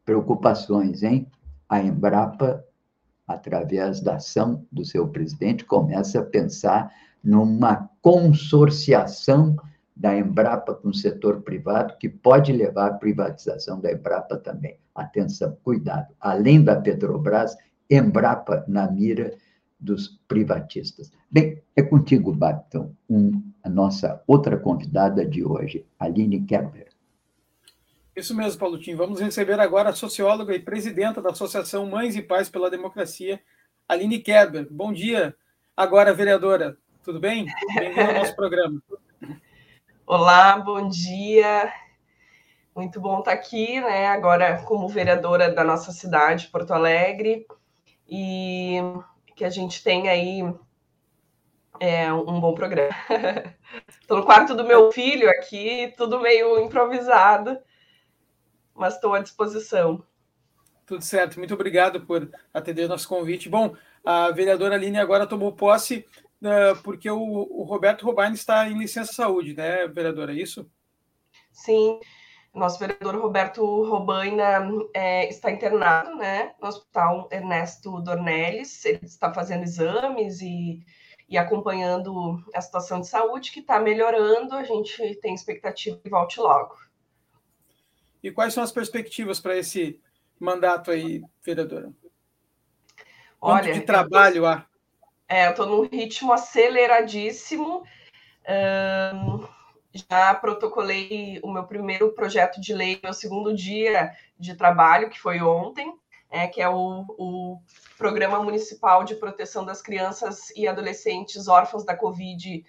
preocupações, hein? A Embrapa através da ação do seu presidente, começa a pensar numa consorciação da Embrapa com o setor privado, que pode levar à privatização da Embrapa também. Atenção, cuidado. Além da Petrobras, Embrapa na mira dos privatistas. Bem, é contigo, Babton, um, a nossa outra convidada de hoje, Aline Kerber. Isso mesmo, Paulotinho. Vamos receber agora a socióloga e presidenta da Associação Mães e Pais pela Democracia, Aline Kerber. Bom dia. Agora, vereadora, tudo bem? Bem-vinda ao nosso programa. Olá, bom dia. Muito bom estar aqui, né? Agora como vereadora da nossa cidade, Porto Alegre, e que a gente tenha aí é, um bom programa. Estou no quarto do meu filho aqui, tudo meio improvisado, mas estou à disposição. Tudo certo, muito obrigado por atender nosso convite. Bom, a vereadora Aline agora tomou posse uh, porque o, o, Roberto Robain está em licença saúde, né, vereadora? É isso? Sim, nosso vereador Roberto Robaina é, está internado né, no Hospital Ernesto Dornelles. Ele está fazendo exames e, e acompanhando a situação de saúde, que está melhorando. A gente tem expectativa que volte logo. E quais são as perspectivas para esse mandato aí, vereadora? Quanto Olha, de trabalho há? É, eu estou num ritmo aceleradíssimo. Um, já protocolei o meu primeiro projeto de lei, meu segundo dia de trabalho, que foi ontem, é, que é o, o Programa Municipal de Proteção das Crianças e Adolescentes Órfãos da Covid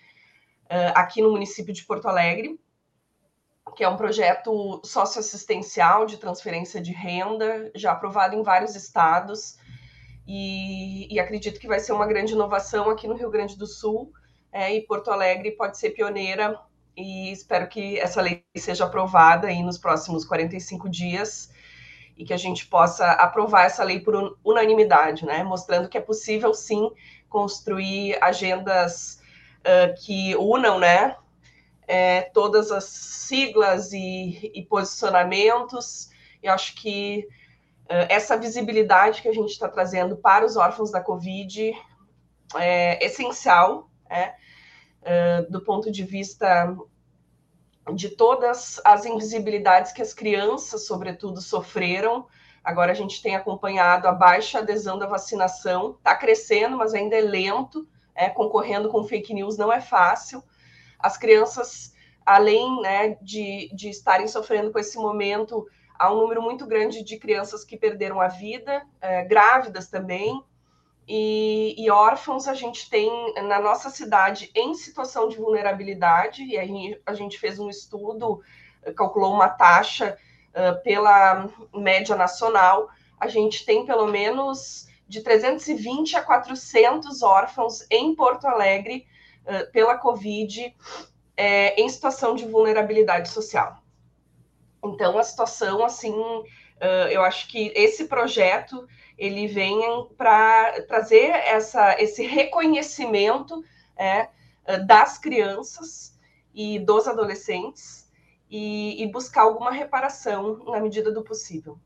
uh, aqui no município de Porto Alegre que é um projeto socioassistencial de transferência de renda, já aprovado em vários estados, e, e acredito que vai ser uma grande inovação aqui no Rio Grande do Sul, é, e Porto Alegre pode ser pioneira, e espero que essa lei seja aprovada aí nos próximos 45 dias, e que a gente possa aprovar essa lei por unanimidade, né? Mostrando que é possível sim construir agendas uh, que unam, né? é, todas as siglas e, e posicionamentos. E acho que é, essa visibilidade que a gente está trazendo para os órfãos da Covid é essencial, né? Do ponto de vista de todas as invisibilidades que as crianças, sobretudo, sofreram. Agora a gente tem acompanhado a baixa adesão da vacinação, está crescendo, mas ainda é lento, é, concorrendo com fake news não é fácil. As crianças, além né, de, de estarem sofrendo com esse momento, há um número muito grande de crianças que perderam a vida, é, grávidas também, e, e, órfãos a gente tem na nossa cidade em situação de vulnerabilidade, e aí a gente fez um estudo, calculou uma taxa uh, pela média nacional, a gente tem pelo menos de 320 a 400 órfãos em Porto Alegre uh, pela Covid é, em situação de vulnerabilidade social. Então, a situação, assim, uh, eu acho que esse projeto ele vem para trazer essa, esse reconhecimento é, das crianças e dos adolescentes e, e, buscar alguma reparação na medida do possível.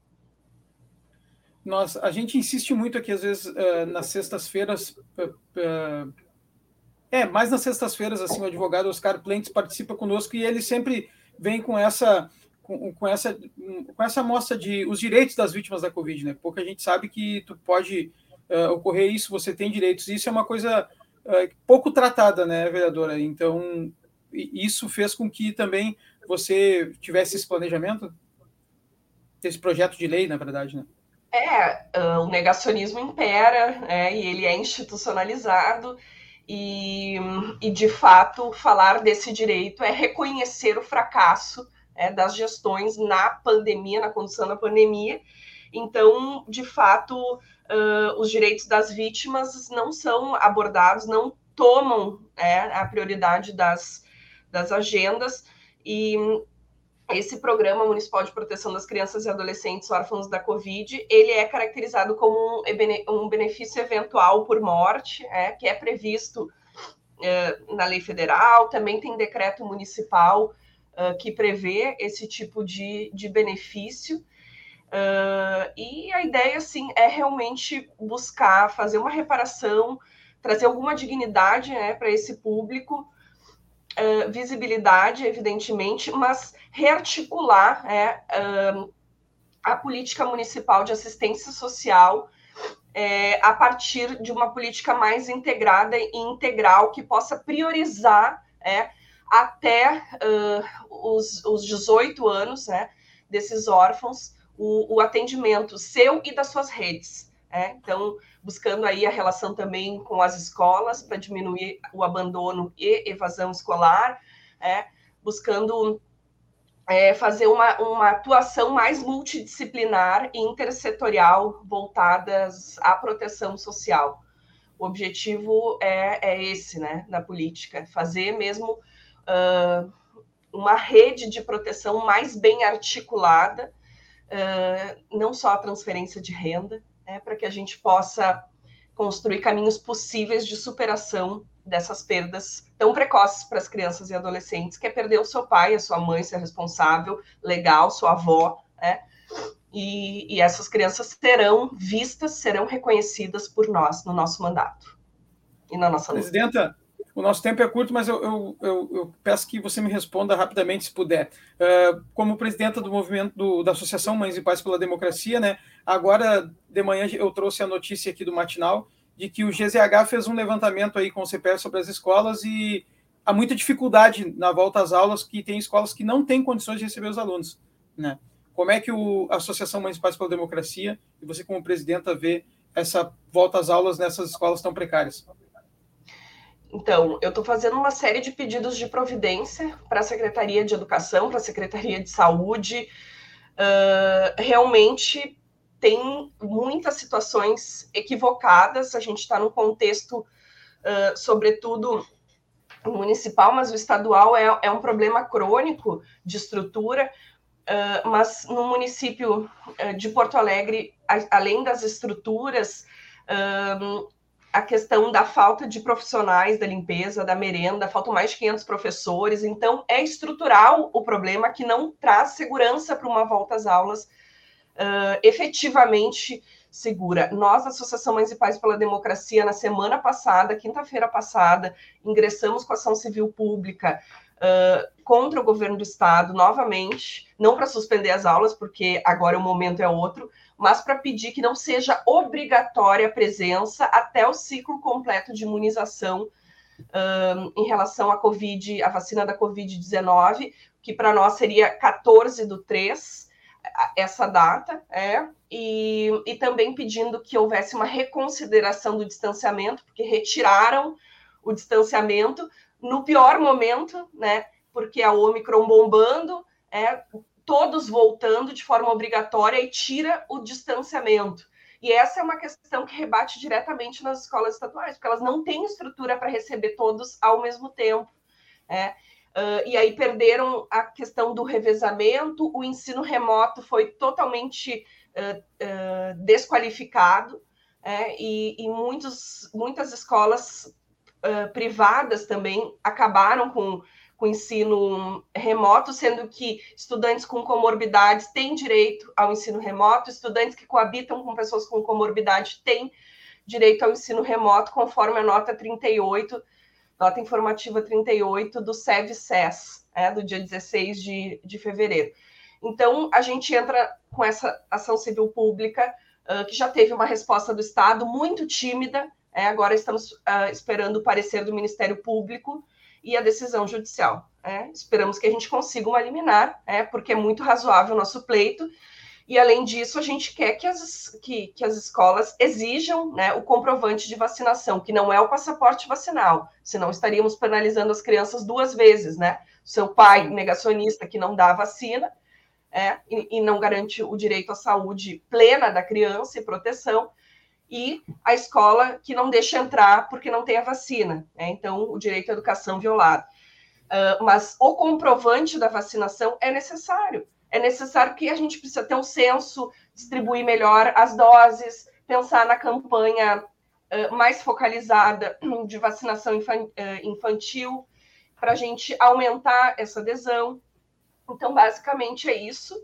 Nós, a gente insiste muito aqui, às vezes, uh, nas sextas-feiras, uh, uh, é, mais nas sextas-feiras, assim, o advogado Oscar Plentes participa conosco e ele sempre vem com essa com, com, essa com essa amostra de os direitos das vítimas da Covid, né? Pouca gente sabe que tu pode uh, ocorrer isso, você tem direitos. Isso é uma coisa uh, pouco tratada, né, vereadora? Então, isso fez com que também você tivesse esse planejamento, esse projeto de lei, na verdade, né? É, uh, o negacionismo impera, é, e ele é institucionalizado, e, e de fato falar desse direito é reconhecer o fracasso é, das gestões na pandemia, na condução da pandemia. Então, de fato, uh, os direitos das vítimas não são abordados, não tomam é, a prioridade das, das agendas. E esse programa municipal de proteção das crianças e adolescentes órfãos da Covid, ele é caracterizado como um, benefício eventual por morte, é, que é previsto é, na lei federal, também tem decreto municipal uh, que prevê esse tipo de, de benefício. Uh, e a ideia, assim, é realmente buscar fazer uma reparação, trazer alguma dignidade né, para esse público, uh, visibilidade, evidentemente, mas rearticular é, a política municipal de assistência social é, a partir de uma política mais integrada e integral que possa priorizar é, até uh, os, os 18 anos né, desses órfãos o, o, atendimento seu e das suas redes. É? Então, buscando aí a relação também com as escolas para diminuir o abandono e evasão escolar, é? buscando é, fazer uma, uma atuação mais multidisciplinar e intersetorial voltadas à proteção social. O objetivo é, é esse, né, na política, fazer mesmo uh, uma rede de proteção mais bem articulada, uh, não só a transferência de renda, né, para que a gente possa construir caminhos possíveis de superação dessas perdas tão precoces para as crianças e adolescentes, que é perder o seu pai, a sua mãe, ser responsável, legal, sua avó, né? E, e, essas crianças serão vistas, serão reconhecidas por nós no nosso mandato e na nossa luta. Presidenta, o nosso tempo é curto, mas eu, eu, eu, eu, peço que você me responda rapidamente, se puder. Uh, como presidenta do movimento do, da Associação Mães e Pais pela Democracia, né? Agora de manhã eu trouxe a notícia aqui do matinal de que o GZH fez um levantamento aí com o CPF sobre as escolas e há muita dificuldade na volta às aulas, que tem escolas que não têm condições de receber os alunos, né? Como é que o, a Associação Mães e Pais pela Democracia e você como presidenta vê essa volta às aulas nessas escolas tão precárias? Então, eu estou fazendo uma série de pedidos de providência para a Secretaria de Educação, para a Secretaria de Saúde. Uh, realmente tem muitas situações equivocadas. A gente está num contexto, uh, sobretudo municipal, mas o estadual é, é um problema crônico de estrutura. Uh, mas no município de Porto Alegre, a, além das estruturas, a questão da falta de profissionais da limpeza, da merenda, faltam mais de 500 professores, então é estrutural o problema que não traz segurança para uma volta às aulas uh, efetivamente segura. Nós, Associação Mães e Pais pela Democracia, na semana passada, quinta-feira passada, ingressamos com ação civil pública contra o governo do estado novamente, não para suspender as aulas, porque agora o momento é outro, mas para pedir que não seja obrigatória a presença até o ciclo completo de imunização um, em relação à Covid, a vacina da Covid-19, que para nós seria 14 do 3, essa data, é, e, e também pedindo que houvesse uma reconsideração do distanciamento, porque retiraram o distanciamento no pior momento, né? Porque a Omicron bombando, é, todos voltando de forma obrigatória e tira o distanciamento. E essa é uma questão que rebate diretamente nas escolas estaduais, porque elas não têm estrutura para receber todos ao mesmo tempo. É. Uh, e aí perderam a questão do revezamento, o ensino remoto foi totalmente uh, uh, desqualificado, é, e, e muitos, muitas escolas privadas também acabaram com com ensino remoto, sendo que estudantes com comorbidades têm direito ao ensino remoto, estudantes que coabitam com pessoas com comorbidade têm direito ao ensino remoto, conforme a nota 38, nota informativa 38 do SEV-SES, é, do dia 16 de, de fevereiro. Então, a gente entra com essa ação civil pública, uh, que já teve uma resposta do Estado muito tímida, é, agora estamos uh, esperando o parecer do Ministério Público, e a decisão judicial. É? Esperamos que a gente consiga uma liminar, é, porque é muito razoável o nosso pleito. E, além disso, a gente quer que as, que, que as escolas exijam né, o comprovante de vacinação, que não é o passaporte vacinal, senão estaríamos penalizando as crianças duas vezes, né? Seu pai negacionista que não dá vacina é, e, e não garante o direito à saúde plena da criança e proteção, e a escola que não deixa entrar porque não tem a vacina. Né? Então, o direito à educação violado. Uh, mas o comprovante da vacinação é necessário. É necessário que a gente precisa ter um censo, distribuir melhor as doses, pensar na campanha uh, mais focalizada de vacinação uh, infantil, para a gente aumentar essa adesão. Então, basicamente é isso.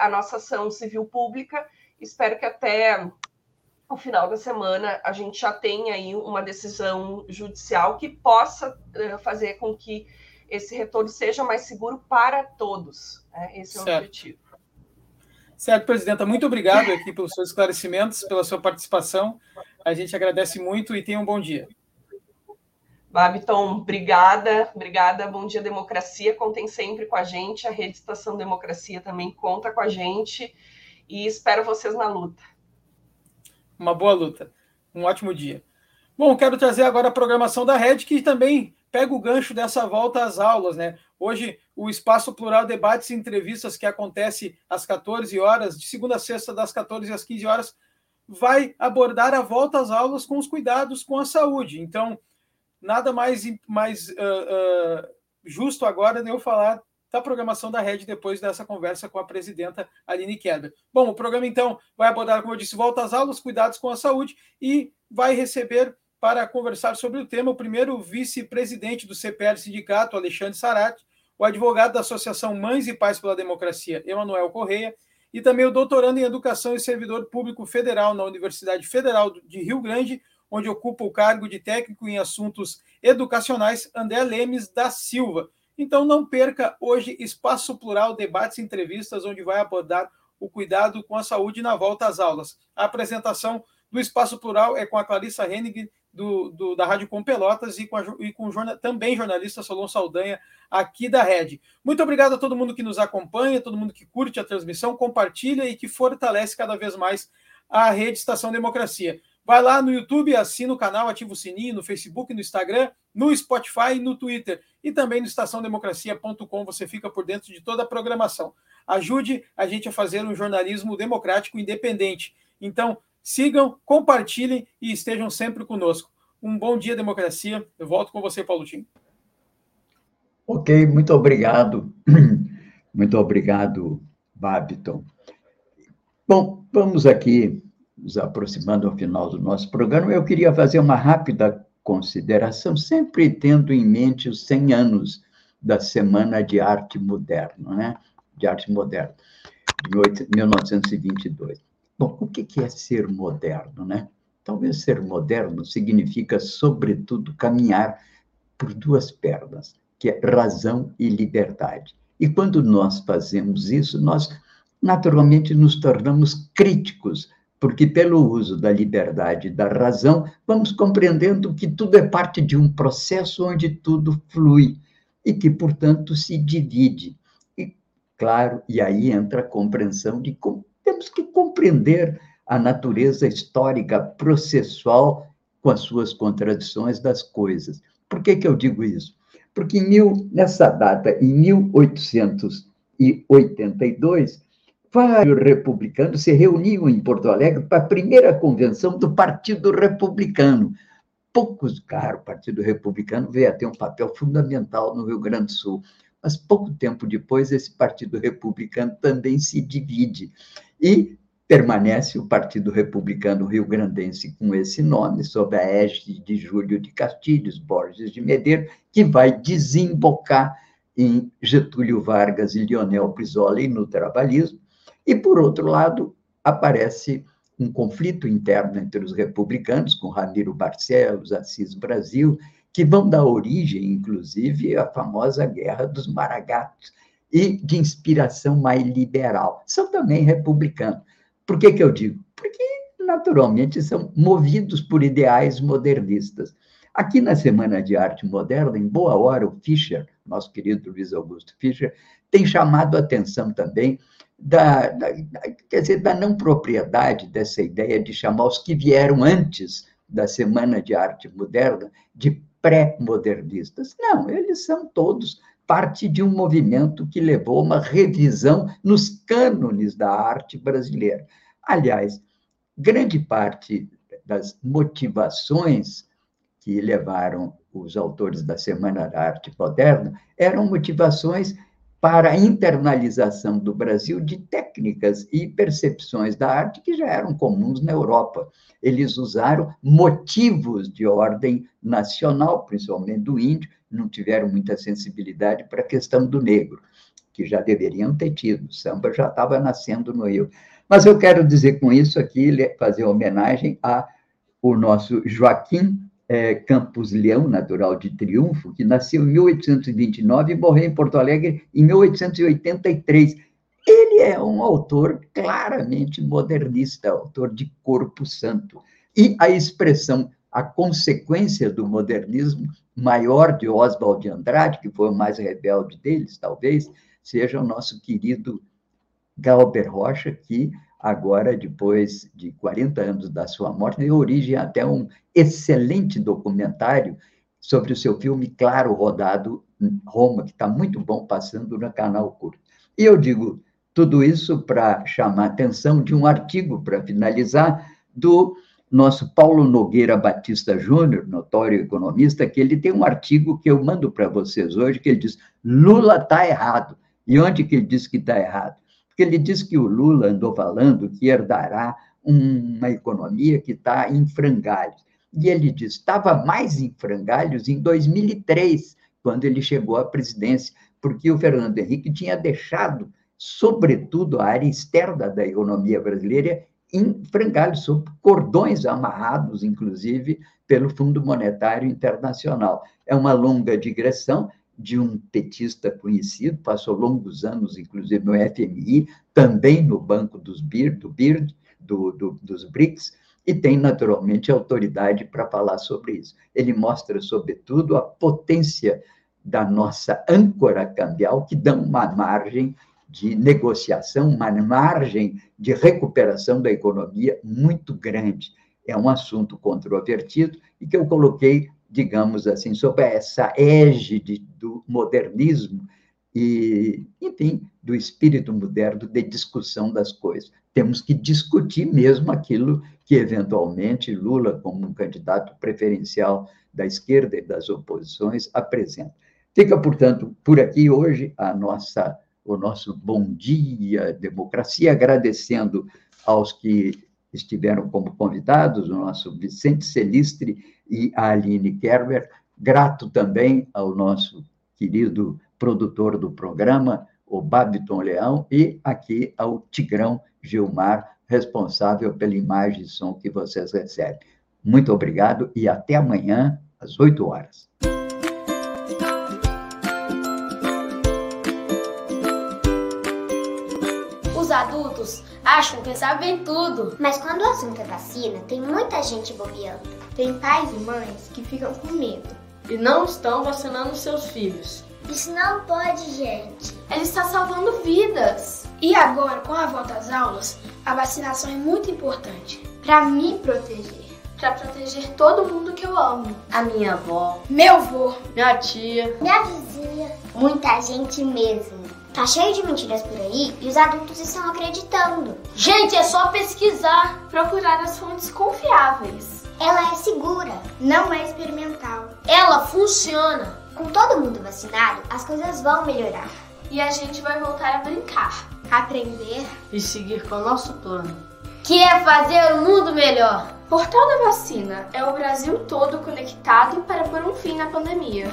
a nossa ação civil pública. Espero que até ao final da semana a gente já tem aí uma decisão judicial que possa uh, fazer com que esse retorno seja mais seguro para todos. Né? Esse é certo. o objetivo. Certo, presidenta. Muito obrigado aqui pelos seus esclarecimentos, pela sua participação. A gente agradece muito e tenha um bom dia. Babiton, obrigada, obrigada. Bom dia, democracia. Contem sempre com a gente. A Rede Estação Democracia também conta com a gente. E espero vocês na luta uma boa luta. Um ótimo dia. Bom, quero trazer agora a programação da Rede, que também pega o gancho dessa volta às aulas, né? Hoje, o Espaço Plural Debates e Entrevistas, que acontece às 14 horas, de segunda a sexta, das 14 às 15 horas, vai abordar a volta às aulas com os cuidados com a saúde. Então, nada mais, mais uh, uh, justo agora de eu falar da programação da rede depois dessa conversa com a presidenta Aline Queda. Bom, o programa então vai abordar, como eu disse, volta às aulas, cuidados com a saúde e vai receber para conversar sobre o tema o primeiro vice-presidente do CPL Sindicato, Alexandre Sarati, o advogado da Associação Mães e Pais pela Democracia, Emanuel Correia, e também o doutorando em Educação e Servidor Público Federal na Universidade Federal de Rio Grande, onde ocupa o cargo de técnico em assuntos educacionais, André Lemes da Silva. Então não perca hoje Espaço Plural, debates e entrevistas, onde vai abordar o cuidado com a saúde na volta às aulas. A apresentação do Espaço Plural é com a Clarissa Hennig, do, do, da Rádio Com Pelotas, e com, a, e com jornal, também jornalista Solon Saldanha, aqui da Rede. Muito obrigado a todo mundo que nos acompanha, todo mundo que curte a transmissão, compartilha e que fortalece cada vez mais a Rede Estação Democracia. Vai lá no YouTube, assina o canal, ativa o sininho, no Facebook, no Instagram, no Spotify no Twitter. E também no estaçãodemocracia.com você fica por dentro de toda a programação. Ajude a gente a fazer um jornalismo democrático independente. Então, sigam, compartilhem e estejam sempre conosco. Um bom dia, democracia. Eu volto com você, Paulo Tim. Ok, muito obrigado. Muito obrigado, Babiton. Bom, vamos aqui nos aproximando ao final do nosso programa, eu queria fazer uma rápida consideração, sempre tendo em mente os 100 anos da Semana de Arte Moderna, né? De Arte Moderna, de 1922. Bom, o que é ser moderno, né? Talvez ser moderno significa, sobretudo, caminhar por duas pernas. que é razão e liberdade. E quando nós fazemos isso, nós naturalmente nos tornamos críticos, porque pelo uso da liberdade da razão, vamos compreendendo que tudo é parte de um processo onde tudo flui e que, portanto, se divide. E, claro, e aí entra a compreensão de como temos que compreender a natureza histórica processual com as suas contradições das coisas. Por que, que eu digo isso? Porque mil, nessa data, em 1882, vários republicanos se reuniam em Porto Alegre para a primeira convenção do Partido Republicano. Poucos, claro, o Partido Republicano veio a ter um papel fundamental no Rio Grande do Sul, mas pouco tempo depois esse Partido Republicano também se divide. E permanece o Partido Republicano Rio Grandense com esse nome, sob a égide de Júlio de Castilhos, Borges de Medeiros, que vai desembocar em Getúlio Vargas e Lionel Brizola no trabalhismo. E, por outro lado, aparece um conflito interno entre os republicanos, com Ramiro Barcelos, Assis Brasil, que vão dar origem, inclusive, à famosa Guerra dos Maragatos, e de inspiração mais liberal. São também republicanos. Por que, que eu digo? Porque, naturalmente, são movidos por ideais modernistas. Aqui na Semana de Arte Moderna, em boa hora, o Fischer, nosso querido Luiz Augusto Fischer, tem chamado a atenção também da, da, quer dizer, da não propriedade dessa ideia de chamar os que vieram antes da Semana de Arte Moderna de pré-modernistas. Não, eles são todos parte de um movimento que levou uma revisão nos cânones da arte brasileira. Aliás, grande parte das motivações que levaram os autores da Semana da Arte Moderna eram motivações para a internalização do Brasil de técnicas e percepções da arte que já eram comuns na Europa. Eles usaram motivos de ordem nacional, principalmente do índio, não tiveram muita sensibilidade para a questão do negro, que já deveriam ter tido. O samba já estava nascendo no Rio. Mas eu quero dizer com isso aqui, fazer homenagem a o nosso Joaquim é, Campos Leão, natural de Triunfo, que nasceu em 1829 e morreu em Porto Alegre em 1883. Ele é um autor claramente modernista, autor de Corpo Santo. E a expressão, a consequência do modernismo maior de Oswald de Andrade, que foi o mais rebelde deles, talvez, seja o nosso querido Galber Rocha, que agora, depois de 40 anos da sua morte, deu origem até um excelente documentário sobre o seu filme Claro Rodado Roma, que está muito bom passando no canal Curto. E eu digo tudo isso para chamar a atenção de um artigo, para finalizar, do nosso Paulo Nogueira Batista Júnior, notório economista, que ele tem um artigo que eu mando para vocês hoje, que ele diz: Lula está errado. E onde que ele diz que está errado? Porque ele diz que o Lula andou falando que herdará uma economia que está em frangalhos. E ele diz: estava mais em frangalhos em 2003, quando ele chegou à presidência, porque o Fernando Henrique tinha deixado, sobretudo, a área externa da economia brasileira em frangalhos, sob cordões amarrados, inclusive, pelo Fundo Monetário Internacional. É uma longa digressão de um petista conhecido, passou longos anos, inclusive, no FMI, também no Banco dos BIR, do BIRD, do, do, dos BRICS, e tem, naturalmente, autoridade para falar sobre isso. Ele mostra, sobretudo, a potência da nossa âncora cambial, que dá uma margem de negociação, uma margem de recuperação da economia muito grande. É um assunto controvertido e que eu coloquei, digamos assim, sob essa égide do modernismo e, enfim, do espírito moderno de discussão das coisas. Temos que discutir mesmo aquilo que, eventualmente, Lula, como um candidato preferencial da esquerda e das oposições, apresenta. Fica, portanto, por aqui hoje a nossa o nosso bom dia, democracia, agradecendo aos que estiveram como convidados, o nosso Vicente Celistre e a Aline Kerber. Grato também ao nosso querido produtor do programa, o Babiton Leão, e aqui ao Tigrão Gilmar, responsável pela imagem e som que vocês recebem. Muito obrigado e até amanhã, às 8 horas. Os adultos acham que sabem tudo. Mas quando o assunto é vacina, tem muita gente bobeando. Tem pais e mães que ficam com medo e não estão vacinando seus filhos. Isso não pode, gente. Ele está salvando vidas. E agora, com a volta às aulas, a vacinação é muito importante para me proteger. Para proteger todo mundo que eu amo. A minha avó, meu avô, minha tia, minha vizinha, muita gente mesmo. Tá cheio de mentiras por aí e os adultos estão acreditando. Gente, é só pesquisar, procurar as fontes confiáveis. Ela é segura, não é experimental. Ela funciona. Com todo mundo vacinado, as coisas vão melhorar. E a gente vai voltar a brincar, aprender e seguir com o nosso plano, que é fazer o mundo melhor. Portal da Vacina é o Brasil todo conectado para pôr um fim na pandemia.